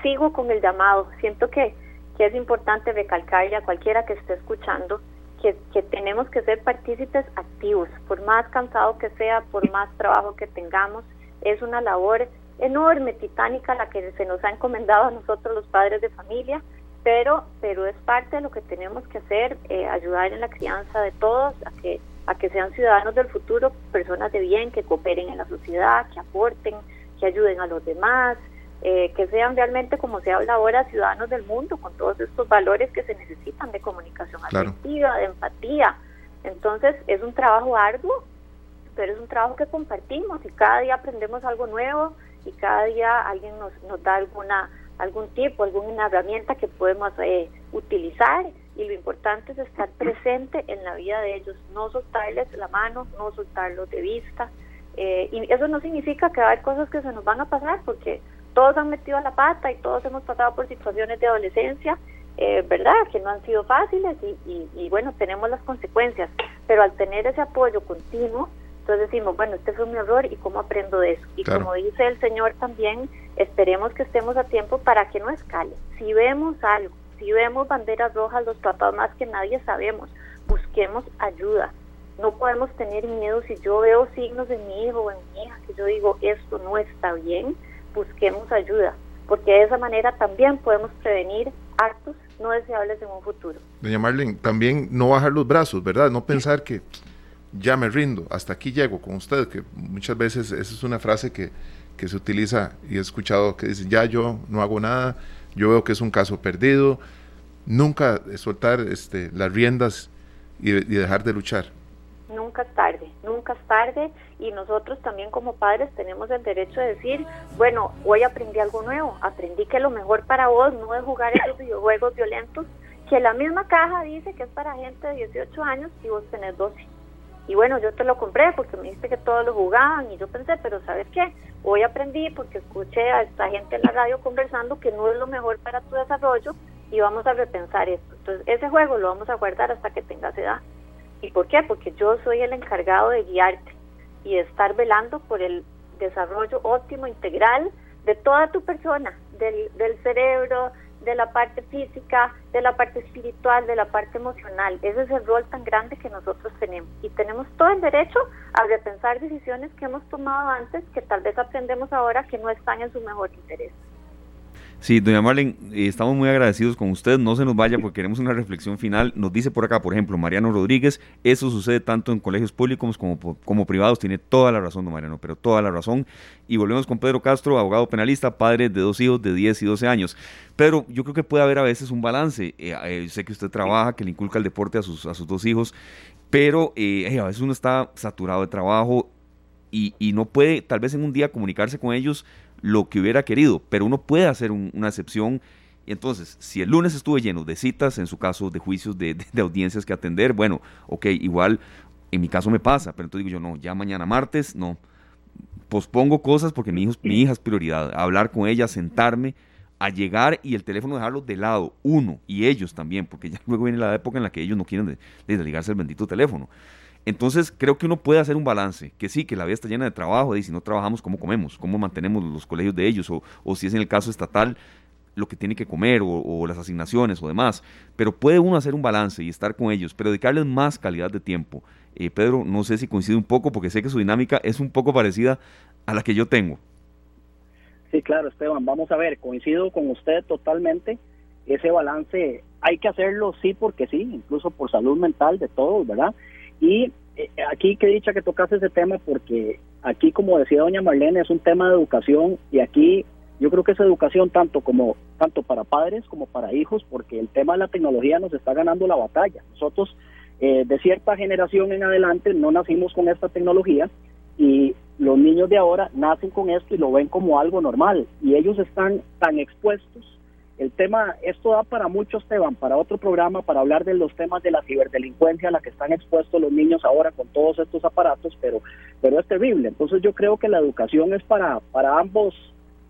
sigo con el llamado. Siento que, que es importante recalcarle a cualquiera que esté escuchando que, que, tenemos que ser partícipes activos, por más cansado que sea, por más trabajo que tengamos, es una labor enorme, titánica, la que se nos ha encomendado a nosotros los padres de familia, pero, pero es parte de lo que tenemos que hacer, eh, ayudar en la crianza de todos, a que, a que sean ciudadanos del futuro, personas de bien, que cooperen en la sociedad, que aporten, que ayuden a los demás, eh, que sean realmente, como se habla ahora, ciudadanos del mundo, con todos estos valores que se necesitan de comunicación afectiva, de empatía. Entonces, es un trabajo arduo, pero es un trabajo que compartimos y cada día aprendemos algo nuevo y cada día alguien nos, nos da alguna algún tipo, alguna herramienta que podemos eh, utilizar y lo importante es estar presente en la vida de ellos, no soltarles la mano, no soltarlos de vista. Eh, y eso no significa que va a haber cosas que se nos van a pasar, porque todos han metido la pata y todos hemos pasado por situaciones de adolescencia, eh, ¿verdad? Que no han sido fáciles y, y, bueno, tenemos las consecuencias, pero al tener ese apoyo continuo, entonces decimos, bueno, este fue mi error y cómo aprendo de eso. Y como dice el Señor también, esperemos que estemos a tiempo para que no escale. Si vemos algo, si vemos banderas rojas, los papás más que nadie sabemos, busquemos ayuda. No podemos tener miedo si yo veo signos en mi hijo o en mi hija que yo digo esto no está bien, busquemos ayuda, porque de esa manera también podemos prevenir actos no deseables en un futuro. Doña Marlene, también no bajar los brazos, ¿verdad? No pensar que ya me rindo, hasta aquí llego con usted, que muchas veces esa es una frase que, que se utiliza y he escuchado que dice, ya yo no hago nada, yo veo que es un caso perdido, nunca soltar este, las riendas y dejar de luchar. Nunca es tarde, nunca es tarde y nosotros también como padres tenemos el derecho de decir, bueno, hoy aprendí algo nuevo, aprendí que lo mejor para vos no es jugar esos videojuegos violentos, que la misma caja dice que es para gente de 18 años y vos tenés 12. Y bueno, yo te lo compré porque me dijiste que todos lo jugaban y yo pensé, pero ¿sabes qué? Hoy aprendí porque escuché a esta gente en la radio conversando que no es lo mejor para tu desarrollo y vamos a repensar esto. Entonces, ese juego lo vamos a guardar hasta que tengas edad. ¿Y por qué? Porque yo soy el encargado de guiarte y de estar velando por el desarrollo óptimo, integral de toda tu persona, del, del cerebro, de la parte física, de la parte espiritual, de la parte emocional. Ese es el rol tan grande que nosotros tenemos. Y tenemos todo el derecho a repensar decisiones que hemos tomado antes, que tal vez aprendemos ahora que no están en su mejor interés. Sí, doña Marlene, eh, estamos muy agradecidos con usted. No se nos vaya porque queremos una reflexión final. Nos dice por acá, por ejemplo, Mariano Rodríguez, eso sucede tanto en colegios públicos como, como privados. Tiene toda la razón, don Mariano, pero toda la razón. Y volvemos con Pedro Castro, abogado penalista, padre de dos hijos de 10 y 12 años. Pero yo creo que puede haber a veces un balance. Eh, eh, sé que usted trabaja, que le inculca el deporte a sus, a sus dos hijos, pero a veces uno está saturado de trabajo y, y no puede tal vez en un día comunicarse con ellos lo que hubiera querido, pero uno puede hacer una excepción. Y entonces, si el lunes estuve lleno de citas, en su caso de juicios, de, audiencias que atender, bueno, ok, igual en mi caso me pasa, pero entonces digo yo, no, ya mañana martes, no, pospongo cosas porque mi, hijo, mi hija es prioridad, hablar con ella, sentarme, a llegar y el teléfono dejarlo de lado, uno, y ellos también, porque ya *laughs* luego viene la época en la que ellos no quieren desligarse el bendito teléfono. Entonces creo que uno puede hacer un balance, que sí, que la vida está llena de trabajo, y si no trabajamos, ¿cómo comemos? ¿Cómo mantenemos los colegios de ellos? O, si es en el caso estatal, lo que tiene que comer o, las asignaciones o demás, pero puede uno hacer un balance y estar con ellos, pero dedicarles más calidad de tiempo. Eh, Pedro, no sé si coincide un poco, porque sé que su dinámica es un poco parecida a la que yo tengo. Sí, claro, Esteban, vamos a ver, coincido con usted totalmente. Ese balance hay que hacerlo sí porque sí, incluso por salud mental de todos, ¿verdad? Y eh, aquí que dicha que tocase ese tema porque aquí, como decía doña Marlene, es un tema de educación y aquí yo creo que es educación tanto como tanto para padres como para hijos, porque el tema de la tecnología nos está ganando la batalla. Nosotros eh, de cierta generación en adelante no nacimos con esta tecnología y los niños de ahora nacen con esto y lo ven como algo normal y ellos están tan expuestos. El tema, esto da para muchos, Esteban, para otro programa, para hablar de los temas de la ciberdelincuencia a la que están expuestos los niños ahora con todos estos aparatos, pero, pero es terrible. Entonces yo creo que la educación es para, para ambos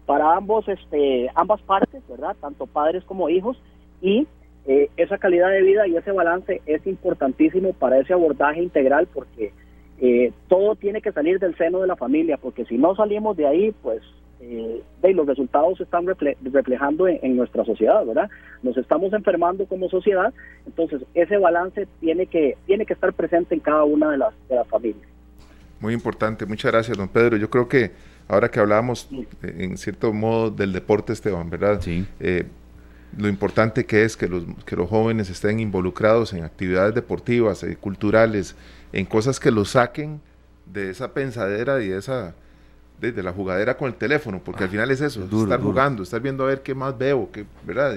para ambos, este, ambas partes, ¿verdad? Tanto padres como hijos y eh, esa calidad de vida y ese balance es importantísimo para ese abordaje integral porque eh, todo tiene que salir del seno de la familia, porque si no salimos de ahí, pues eh, los resultados se están reflejando en, nuestra sociedad, ¿verdad? Nos estamos enfermando como sociedad, entonces ese balance tiene que, tiene que estar presente en cada una de las, de las familias. Muy importante, muchas gracias, don Pedro. Yo creo que ahora que hablábamos en cierto modo del deporte, Esteban, ¿verdad? Sí. Eh, lo importante que es que los, que los jóvenes estén involucrados en actividades deportivas, eh, culturales, en cosas que los saquen de esa pensadera y de esa de, la jugadera con el teléfono, porque al ah, final es eso, estar jugando, estar viendo a ver qué más veo, qué, ¿verdad?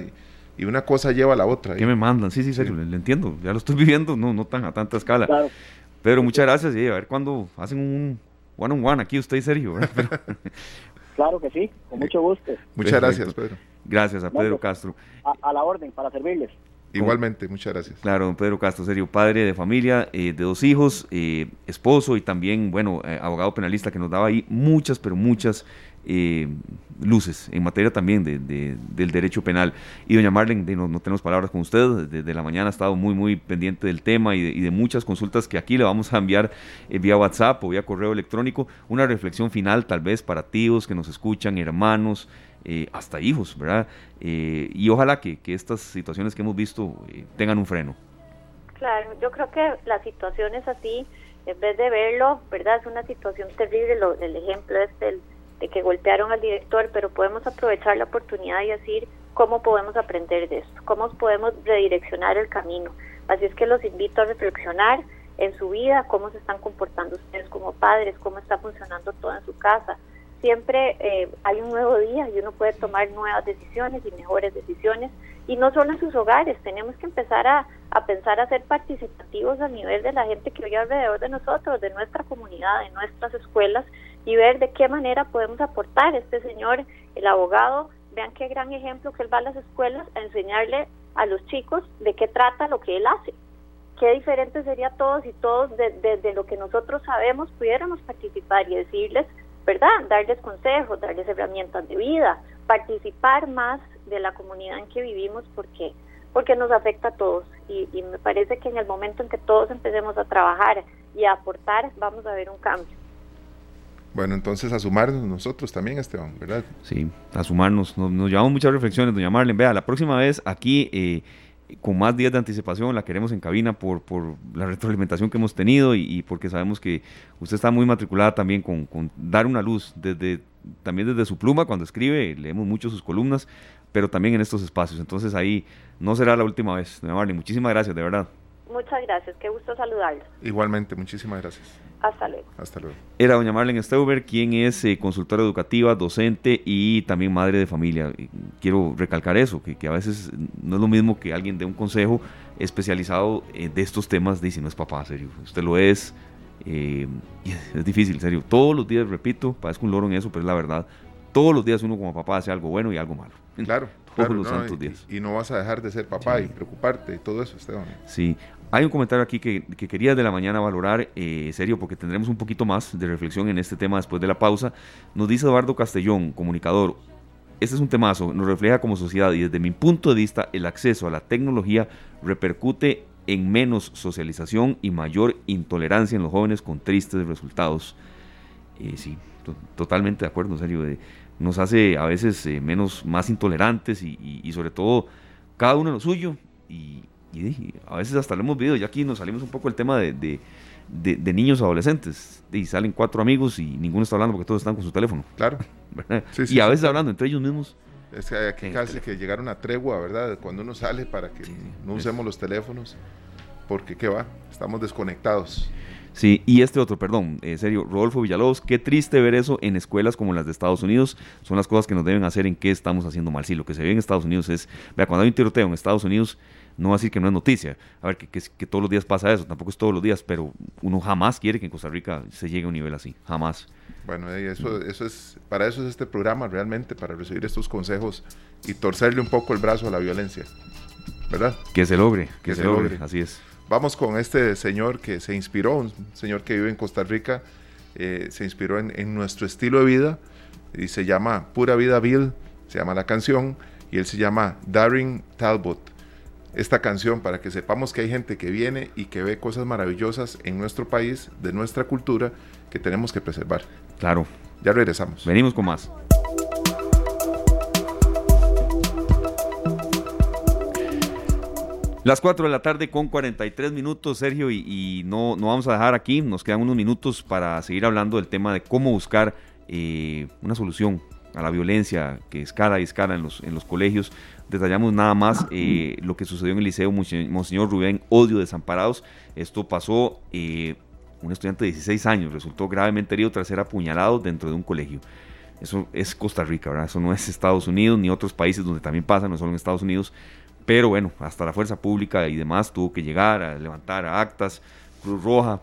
Y, una cosa lleva a la otra. ¿Qué me mandan? Sí, sí, serio, Le, entiendo, ya lo estoy *laughs* viviendo, no, no tan a tanta escala. Pero muchas gracias y a ver cuándo hacen un one on one aquí usted y Sergio. *laughs* claro que sí, con mucho gusto. Muchas gracias, Pedro. Gracias a Pedro Castro. A, la orden, para servirles. Igualmente, muchas gracias. Claro, don Pedro Castro, serio, padre de familia, eh, de dos hijos, eh, esposo y también, bueno, eh, abogado penalista que nos daba ahí muchas, pero muchas eh, luces en materia también de, del derecho penal. Y doña Marlene, no, no, tenemos palabras con usted, desde la mañana ha estado muy, muy pendiente del tema y de, muchas consultas que aquí le vamos a enviar eh, vía WhatsApp o vía correo electrónico. Una reflexión final tal vez para tíos que nos escuchan, hermanos, eh, hasta hijos, ¿verdad? y ojalá que, que, estas situaciones que hemos visto tengan un freno. Claro, yo creo que las situaciones así, en vez de verlo, ¿verdad? Es una situación terrible, lo, el ejemplo es el de que golpearon al director, pero podemos aprovechar la oportunidad y decir cómo podemos aprender de esto, cómo podemos redireccionar el camino. Así es que los invito a reflexionar en su vida, cómo se están comportando ustedes como padres, cómo está funcionando todo en su casa. Siempre eh, hay un nuevo día y uno puede tomar nuevas decisiones y mejores decisiones. Y no solo en sus hogares, tenemos que empezar a, a pensar a ser participativos a nivel de la gente que vive alrededor de nosotros, de nuestra comunidad, de nuestras escuelas y ver de qué manera podemos aportar. Este señor, el abogado, vean qué gran ejemplo que él va a las escuelas a enseñarle a los chicos de qué trata lo que él hace. Qué diferente sería todos y todos desde lo que nosotros sabemos pudiéramos participar y decirles, ¿verdad? Darles consejos, darles herramientas de vida, participar más de la comunidad en que vivimos porque porque nos afecta a todos y, y me parece que en el momento en que todos empecemos a trabajar y a aportar vamos a ver un cambio. Bueno, entonces a sumarnos nosotros también, Esteban, ¿verdad? Sí, a sumarnos. Nos, llevamos muchas reflexiones, doña Marlene. Vea, la próxima vez aquí, eh, con más días de anticipación, la queremos en cabina por, por la retroalimentación que hemos tenido y, porque sabemos que usted está muy matriculada también con, dar una luz desde también desde su pluma cuando escribe, leemos mucho sus columnas, pero también en estos espacios. Entonces ahí no será la última vez, doña Marlene. Muchísimas gracias, de verdad. Muchas gracias, qué gusto saludarlos. Igualmente, muchísimas gracias. Hasta luego. Hasta luego. Era doña Marlene Steuber, quien es eh, consultora educativa, docente y también madre de familia. Quiero recalcar eso, que, a veces no es lo mismo que alguien dé un consejo especializado eh, de estos temas, dice, no es papá, serio. Usted lo es, eh, es difícil, serio. Todos los días, repito, parezco un loro en eso, pero es la verdad. Todos los días uno como papá hace algo bueno y algo malo. Claro. *laughs* Todos los santos días. Y, no vas a dejar de ser papá y preocuparte y todo eso, Esteban. Sí. Hay un comentario aquí que, quería de la mañana valorar, eh, serio, porque tendremos un poquito más de reflexión en este tema después de la pausa. Nos dice Eduardo Castellón, comunicador, este es un temazo, nos refleja como sociedad y desde mi punto de vista el acceso a la tecnología repercute en menos socialización y mayor intolerancia en los jóvenes con tristes resultados. Eh, sí, totalmente de acuerdo, en serio. nos hace a veces eh, menos, más intolerantes y, sobre todo cada uno lo suyo. Y, a veces hasta lo hemos visto, ya aquí nos salimos un poco del tema de, de, niños adolescentes. Y salen cuatro amigos y ninguno está hablando porque todos están con su teléfono. Claro. *laughs* y a veces hablando entre ellos mismos. Es que aquí casi que llegar a una tregua, ¿verdad? Cuando uno sale para que no usemos los teléfonos, porque ¿qué va? Estamos desconectados. Sí, y este otro, perdón, en serio, Rodolfo Villalobos, qué triste ver eso en escuelas como las de Estados Unidos. Son las cosas que nos deben hacer en qué estamos haciendo mal. Sí, lo que se ve en Estados Unidos es, vea, cuando hay un tiroteo en Estados Unidos, no decir que no es noticia. A ver, que, que, todos los días pasa eso, tampoco es todos los días, pero uno jamás quiere que en Costa Rica se llegue a un nivel así, jamás. Bueno, eso, eso es, para eso es este programa realmente, para recibir estos consejos y torcerle un poco el brazo a la violencia, ¿verdad? Que se logre, que, se, logre. así es. Vamos con este señor que se inspiró, un señor que vive en Costa Rica, eh, se inspiró en, en, nuestro estilo de vida y se llama Pura Vida Bill, se llama la canción, y él se llama Darren Talbot. Esta canción para que sepamos que hay gente que viene y que ve cosas maravillosas en nuestro país, de nuestra cultura, que tenemos que preservar. Claro. Ya regresamos. Venimos con más. Las 4 de la tarde con 43 minutos, Sergio, y, no, no vamos a dejar aquí, nos quedan unos minutos para seguir hablando del tema de cómo buscar eh, una solución a la violencia que escala y escala en los, en los colegios. Detallamos nada más eh, lo que sucedió en el Liceo Monseñor Rubén Odio Desamparados. Esto pasó, eh, un estudiante de 16 años resultó gravemente herido tras ser apuñalado dentro de un colegio. Eso es Costa Rica, ¿verdad? Eso no es Estados Unidos ni otros países donde también pasa, no solo en Estados Unidos. Pero bueno, hasta la fuerza pública y demás tuvo que llegar a levantar actas, Cruz Roja,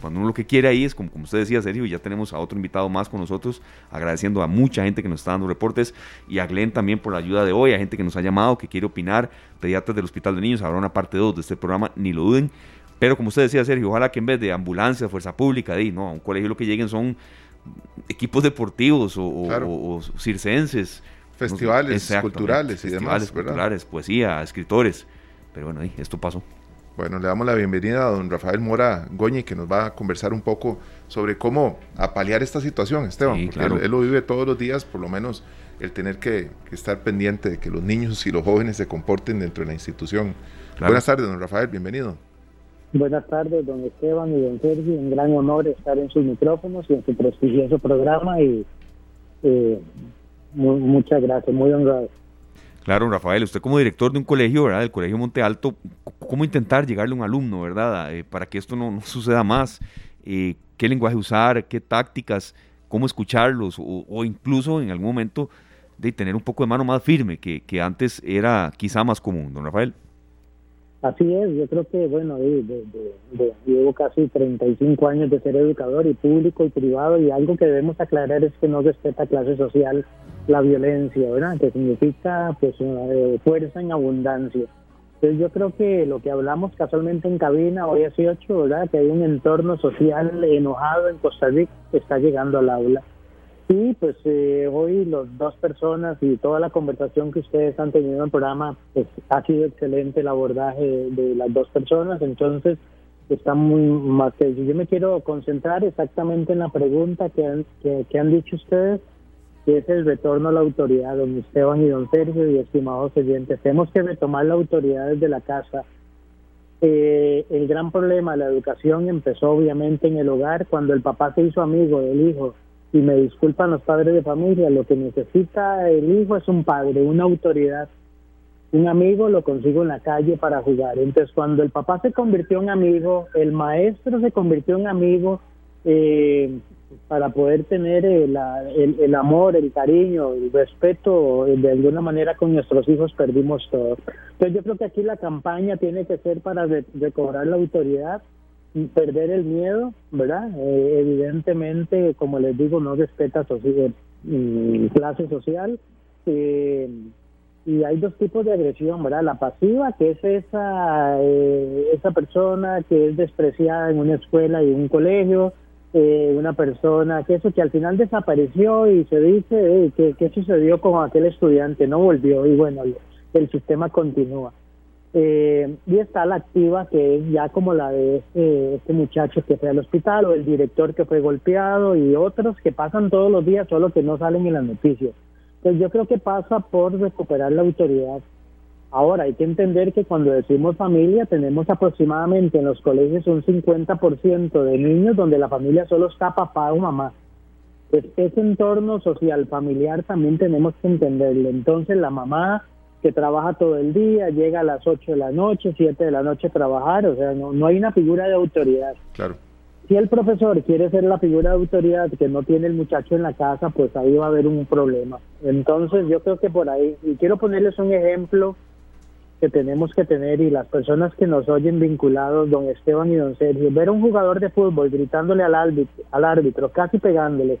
cuando uno lo que quiere ahí es, como, como usted decía, Sergio, ya tenemos a otro invitado más con nosotros, agradeciendo a mucha gente que nos está dando reportes y a Glenn también por la ayuda de hoy, a gente que nos ha llamado, que quiere opinar, pediatras del Hospital de Niños, habrá una parte 2 de este programa, ni lo duden. Pero como usted decía, Sergio, ojalá que en vez de ambulancia, fuerza pública, de, no, a un colegio lo que lleguen son equipos deportivos o circenses, festivales culturales y demás. culturales, poesía, escritores. Pero bueno, esto pasó. Bueno, le damos la bienvenida a don Rafael Mora Goñi, que nos va a conversar un poco sobre cómo apalear esta situación, Esteban, porque él, lo vive todos los días, por lo menos el tener que, estar pendiente de que los niños y los jóvenes se comporten dentro de la institución. Buenas tardes, don Rafael, bienvenido. Buenas tardes, don Esteban y don Sergio. Un gran honor estar en sus micrófonos y en su prestigioso programa y eh, muchas gracias, muy honrado. Claro, Rafael, usted como director de un colegio, ¿verdad? Del Colegio Monte Alto, ¿cómo intentar llegarle a un alumno, ¿verdad? Eh, para que esto no, suceda más. Eh, ¿Qué lenguaje usar? ¿Qué tácticas? ¿Cómo escucharlos? O, incluso en algún momento de tener un poco de mano más firme, que, que antes era quizá más común, don Rafael. Así es, yo creo que, bueno, llevo casi 35 años de ser educador y público y privado y algo que debemos aclarar es que no respeta clase social la violencia, ¿verdad? Que significa pues eh, fuerza en abundancia. Entonces yo creo que lo que hablamos casualmente en cabina hoy hace ocho, ¿verdad? Que hay un entorno social enojado en Costa Rica que está llegando al aula. Sí, pues eh, hoy las dos personas y toda la conversación que ustedes han tenido en el programa, pues ha sido excelente el abordaje de, las dos personas, entonces está muy más que yo me quiero concentrar exactamente en la pregunta que han, que, han dicho ustedes, que es el retorno a la autoridad, don Esteban y don Sergio y estimados oyentes. Tenemos que retomar la autoridad desde la casa. Eh, el gran problema de la educación empezó obviamente en el hogar, cuando el papá se hizo amigo del hijo y me disculpan los padres de familia, lo que necesita el hijo es un padre, una autoridad. Un amigo lo consigo en la calle para jugar. Entonces, cuando el papá se convirtió en amigo, el maestro se convirtió en amigo eh, para poder tener el, el, amor, el cariño, el respeto, de alguna manera con nuestros hijos perdimos todo. Entonces, yo creo que aquí la campaña tiene que ser para recobrar la autoridad perder el miedo, ¿verdad? Eh, evidentemente, como les digo, no respeta social, mm, clase social. Eh, y hay dos tipos de agresión, ¿verdad? La pasiva, que es esa, eh, esa persona que es despreciada en una escuela y en un colegio, una persona que eso que al final desapareció y se dice que qué sucedió con aquel estudiante, no volvió y bueno, el sistema continúa. Eh, y está la activa, que es ya como la de este, este muchacho que fue al hospital, o el director que fue golpeado, y otros que pasan todos los días, solo que no salen en las noticias. Entonces yo creo que pasa por recuperar la autoridad. Ahora, hay que entender que cuando decimos familia, tenemos aproximadamente en los colegios un 50% de niños donde la familia solo está papá o mamá. Pues ese entorno social familiar también tenemos que entenderlo. Entonces la mamá que trabaja todo el día, llega a las 8 de la noche, 7 de la noche a trabajar, o sea, no, no hay una figura de autoridad. Claro. Si el profesor quiere ser la figura de autoridad que no tiene el muchacho en la casa, pues ahí va a haber un problema. Entonces yo creo que por ahí, y quiero ponerles un ejemplo que tenemos que tener y las personas que nos oyen vinculados, don Esteban y don Sergio, ver a un jugador de fútbol gritándole al árbitro, al árbitro casi pegándole,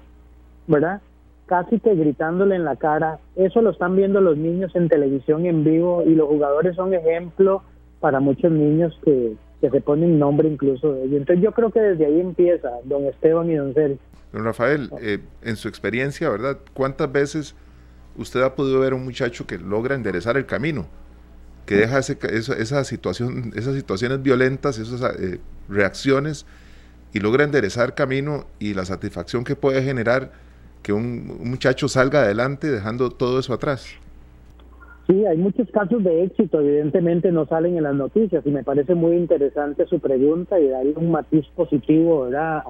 ¿verdad? Casi que gritándole en la cara, eso lo están viendo los niños en televisión en vivo y los jugadores son ejemplo para muchos niños que, que se ponen nombre incluso de ellos. Entonces yo creo que desde ahí empieza don Esteban y don Sergio. Don Rafael, eh, en su experiencia, ¿verdad? ¿Cuántas veces usted ha podido ver a un muchacho que logra enderezar el camino? que deja ese, esa, situación, esas situaciones violentas, esas eh, reacciones y logra enderezar camino y la satisfacción que puede generar que un, muchacho salga adelante dejando todo eso atrás. Sí, hay muchos casos de éxito, evidentemente no salen en las noticias y me parece muy interesante su pregunta y darle un matiz positivo ¿verdad?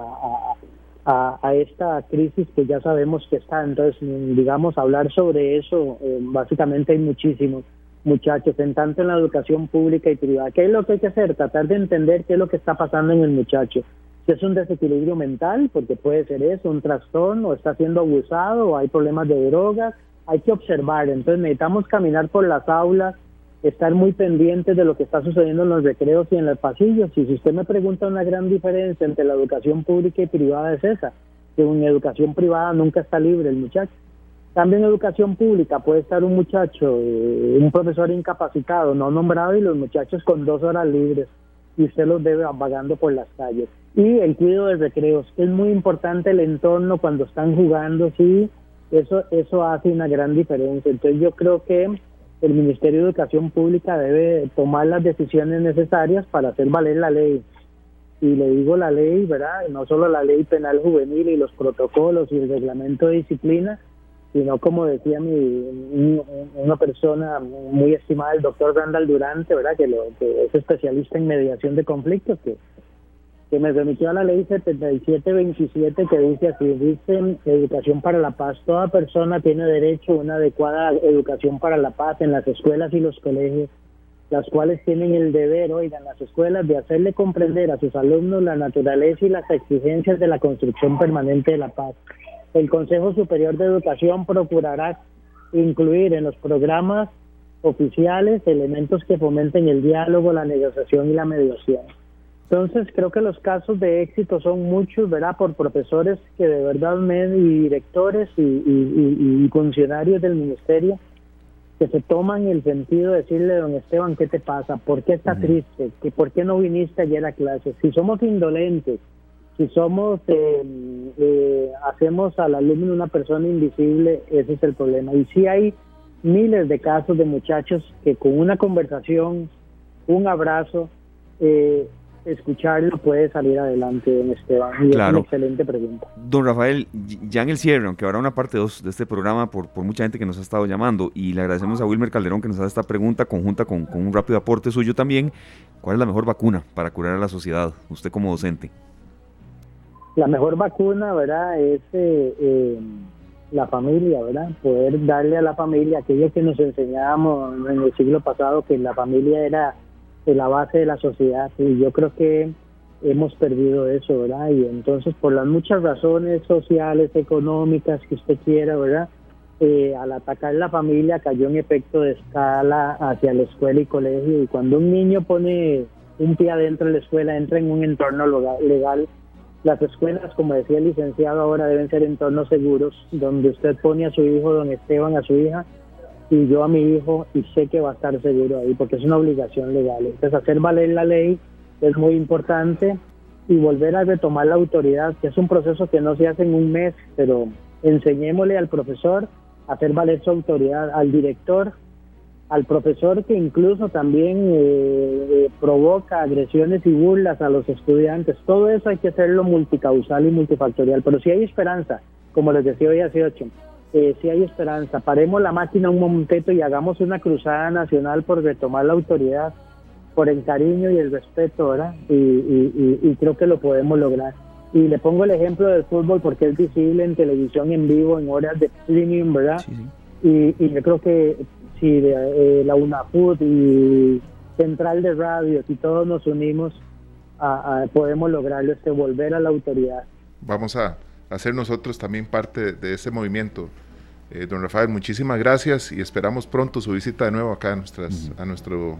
A, a, esta crisis que ya sabemos que está. Entonces, digamos, hablar sobre eso, eh, básicamente hay muchísimos muchachos, en tanto en la educación pública y privada. ¿Qué es lo que hay que hacer? Tratar de entender qué es lo que está pasando en el muchacho. Si es un desequilibrio mental, porque puede ser eso, un trastorno, está siendo abusado, o hay problemas de drogas, hay que observar. Entonces necesitamos caminar por las aulas, estar muy pendientes de lo que está sucediendo en los recreos y en los pasillos. Y si usted me pregunta una gran diferencia entre la educación pública y privada es esa, que en educación privada nunca está libre el muchacho. También en educación pública puede estar un muchacho, eh, un profesor incapacitado, no nombrado, y los muchachos con dos horas libres, y usted los debe vagando por las calles. Y el cuidado de recreos, es muy importante el entorno cuando están jugando, sí, eso, eso hace una gran diferencia. Entonces yo creo que el Ministerio de Educación Pública debe tomar las decisiones necesarias para hacer valer la ley. Y le digo la ley, ¿verdad? No solo la ley penal juvenil y los protocolos y el reglamento de disciplina, sino como decía mi, una persona muy estimada, el doctor Randall Durante, ¿verdad? Que, lo, que es especialista en mediación de conflictos, que, que me remitió a la ley 7727 que dice así, dice educación para la paz, toda persona tiene derecho a una adecuada educación para la paz en las escuelas y los colegios, las cuales tienen el deber, oigan, las escuelas de hacerle comprender a sus alumnos la naturaleza y las exigencias de la construcción permanente de la paz el Consejo Superior de Educación procurará incluir en los programas oficiales elementos que fomenten el diálogo, la negociación y la mediación. Entonces, creo que los casos de éxito son muchos, ¿verdad? Por profesores que de verdad, y directores y, funcionarios del ministerio que se toman el sentido de decirle, don Esteban, ¿qué te pasa? ¿Por qué está triste? ¿Por qué no viniste ayer a clase? Si somos indolentes, si somos, eh, eh, hacemos al alumno una persona invisible, ese es el problema. Y si hay miles de casos de muchachos que con una conversación, un abrazo, eh, escucharlo puede salir adelante, don Esteban. Y es una excelente pregunta. Don Rafael, ya en el cierre, aunque habrá una parte 2 de este programa por, por mucha gente que nos ha estado llamando, y le agradecemos a Wilmer Calderón que nos hace esta pregunta conjunta con, con un rápido aporte suyo también, ¿cuál es la mejor vacuna para curar a la sociedad, usted como docente? La mejor vacuna, ¿verdad? Es eh, eh, la familia, ¿verdad? Poder darle a la familia aquello que nos enseñábamos en el siglo pasado, que la familia era la base de la sociedad. Y yo creo que hemos perdido eso, ¿verdad? Y entonces, por las muchas razones sociales, económicas que usted quiera, ¿verdad? Eh, al atacar la familia cayó en efecto de escala hacia la escuela y colegio. Y cuando un niño pone un pie adentro de la escuela, entra en un entorno legal las escuelas, como decía el licenciado, ahora deben ser entornos seguros, donde usted pone a su hijo, don Esteban, a su hija, y yo a mi hijo, y sé que va a estar seguro ahí, porque es una obligación legal. Entonces, hacer valer la ley es muy importante y volver a retomar la autoridad, que es un proceso que no se hace en un mes, pero enseñémosle al profesor a hacer valer su autoridad, al director al profesor que incluso también eh, eh, provoca agresiones y burlas a los estudiantes. Todo eso hay que hacerlo multicausal y multifactorial. Pero si hay esperanza, como les decía hoy hace ocho, eh, si hay esperanza, paremos la máquina un momentito y hagamos una cruzada nacional por retomar la autoridad, por el cariño y el respeto, ¿verdad? Y, creo que lo podemos lograr. Y le pongo el ejemplo del fútbol porque es visible en televisión en vivo, en horas de streaming, ¿verdad? Y, y yo creo que si eh, la UNAFUT y Central de Radio, si todos nos unimos, podemos lograrlo, este volver a la autoridad. Vamos a hacer nosotros también parte de ese movimiento. Eh, don Rafael, muchísimas gracias y esperamos pronto su visita de nuevo acá a, nuestras, a nuestro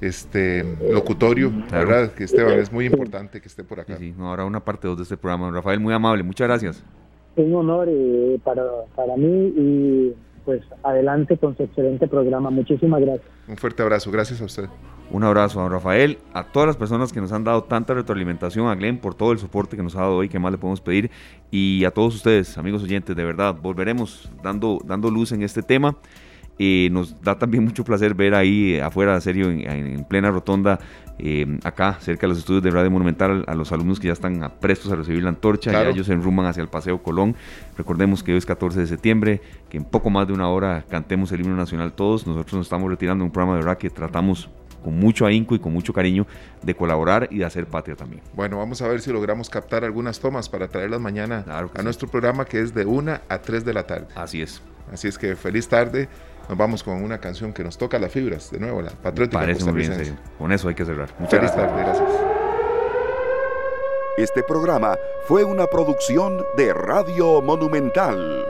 este locutorio, ¿verdad? Que Esteban es muy importante que esté por acá. Sí, ahora una parte dos de este programa. Don Rafael, muy amable, muchas gracias. Un honor eh, para, para mí y pues adelante con su excelente programa. Muchísimas gracias. Un fuerte abrazo, gracias a usted. Un abrazo a don Rafael, a todas las personas que nos han dado tanta retroalimentación, a Glenn por todo el soporte que nos ha dado hoy, que más le podemos pedir, y a todos ustedes, amigos oyentes, de verdad, volveremos dando, dando luz en este tema. Eh, nos da también mucho placer ver ahí eh, afuera, serio, en, plena rotonda, eh, acá, cerca de los estudios de Radio Monumental, a los alumnos que ya están prestos a recibir la antorcha, ya ellos se enruman hacia el Paseo Colón. Recordemos que hoy es 14 de septiembre, que en poco más de una hora cantemos el himno nacional todos. Nosotros nos estamos retirando de un programa de verdad que tratamos con mucho ahínco y con mucho cariño de colaborar y de hacer patria también. Bueno, vamos a ver si logramos captar algunas tomas para traerlas mañana a nuestro programa que es de 1 a 3 de la tarde. Así es. Así es que feliz tarde. Nos vamos con una canción que nos toca las fibras, de nuevo, la patriótica Parece muy bien, Con eso hay que cerrar. Muchas Feliz tarde, gracias. Este programa fue una producción de Radio Monumental.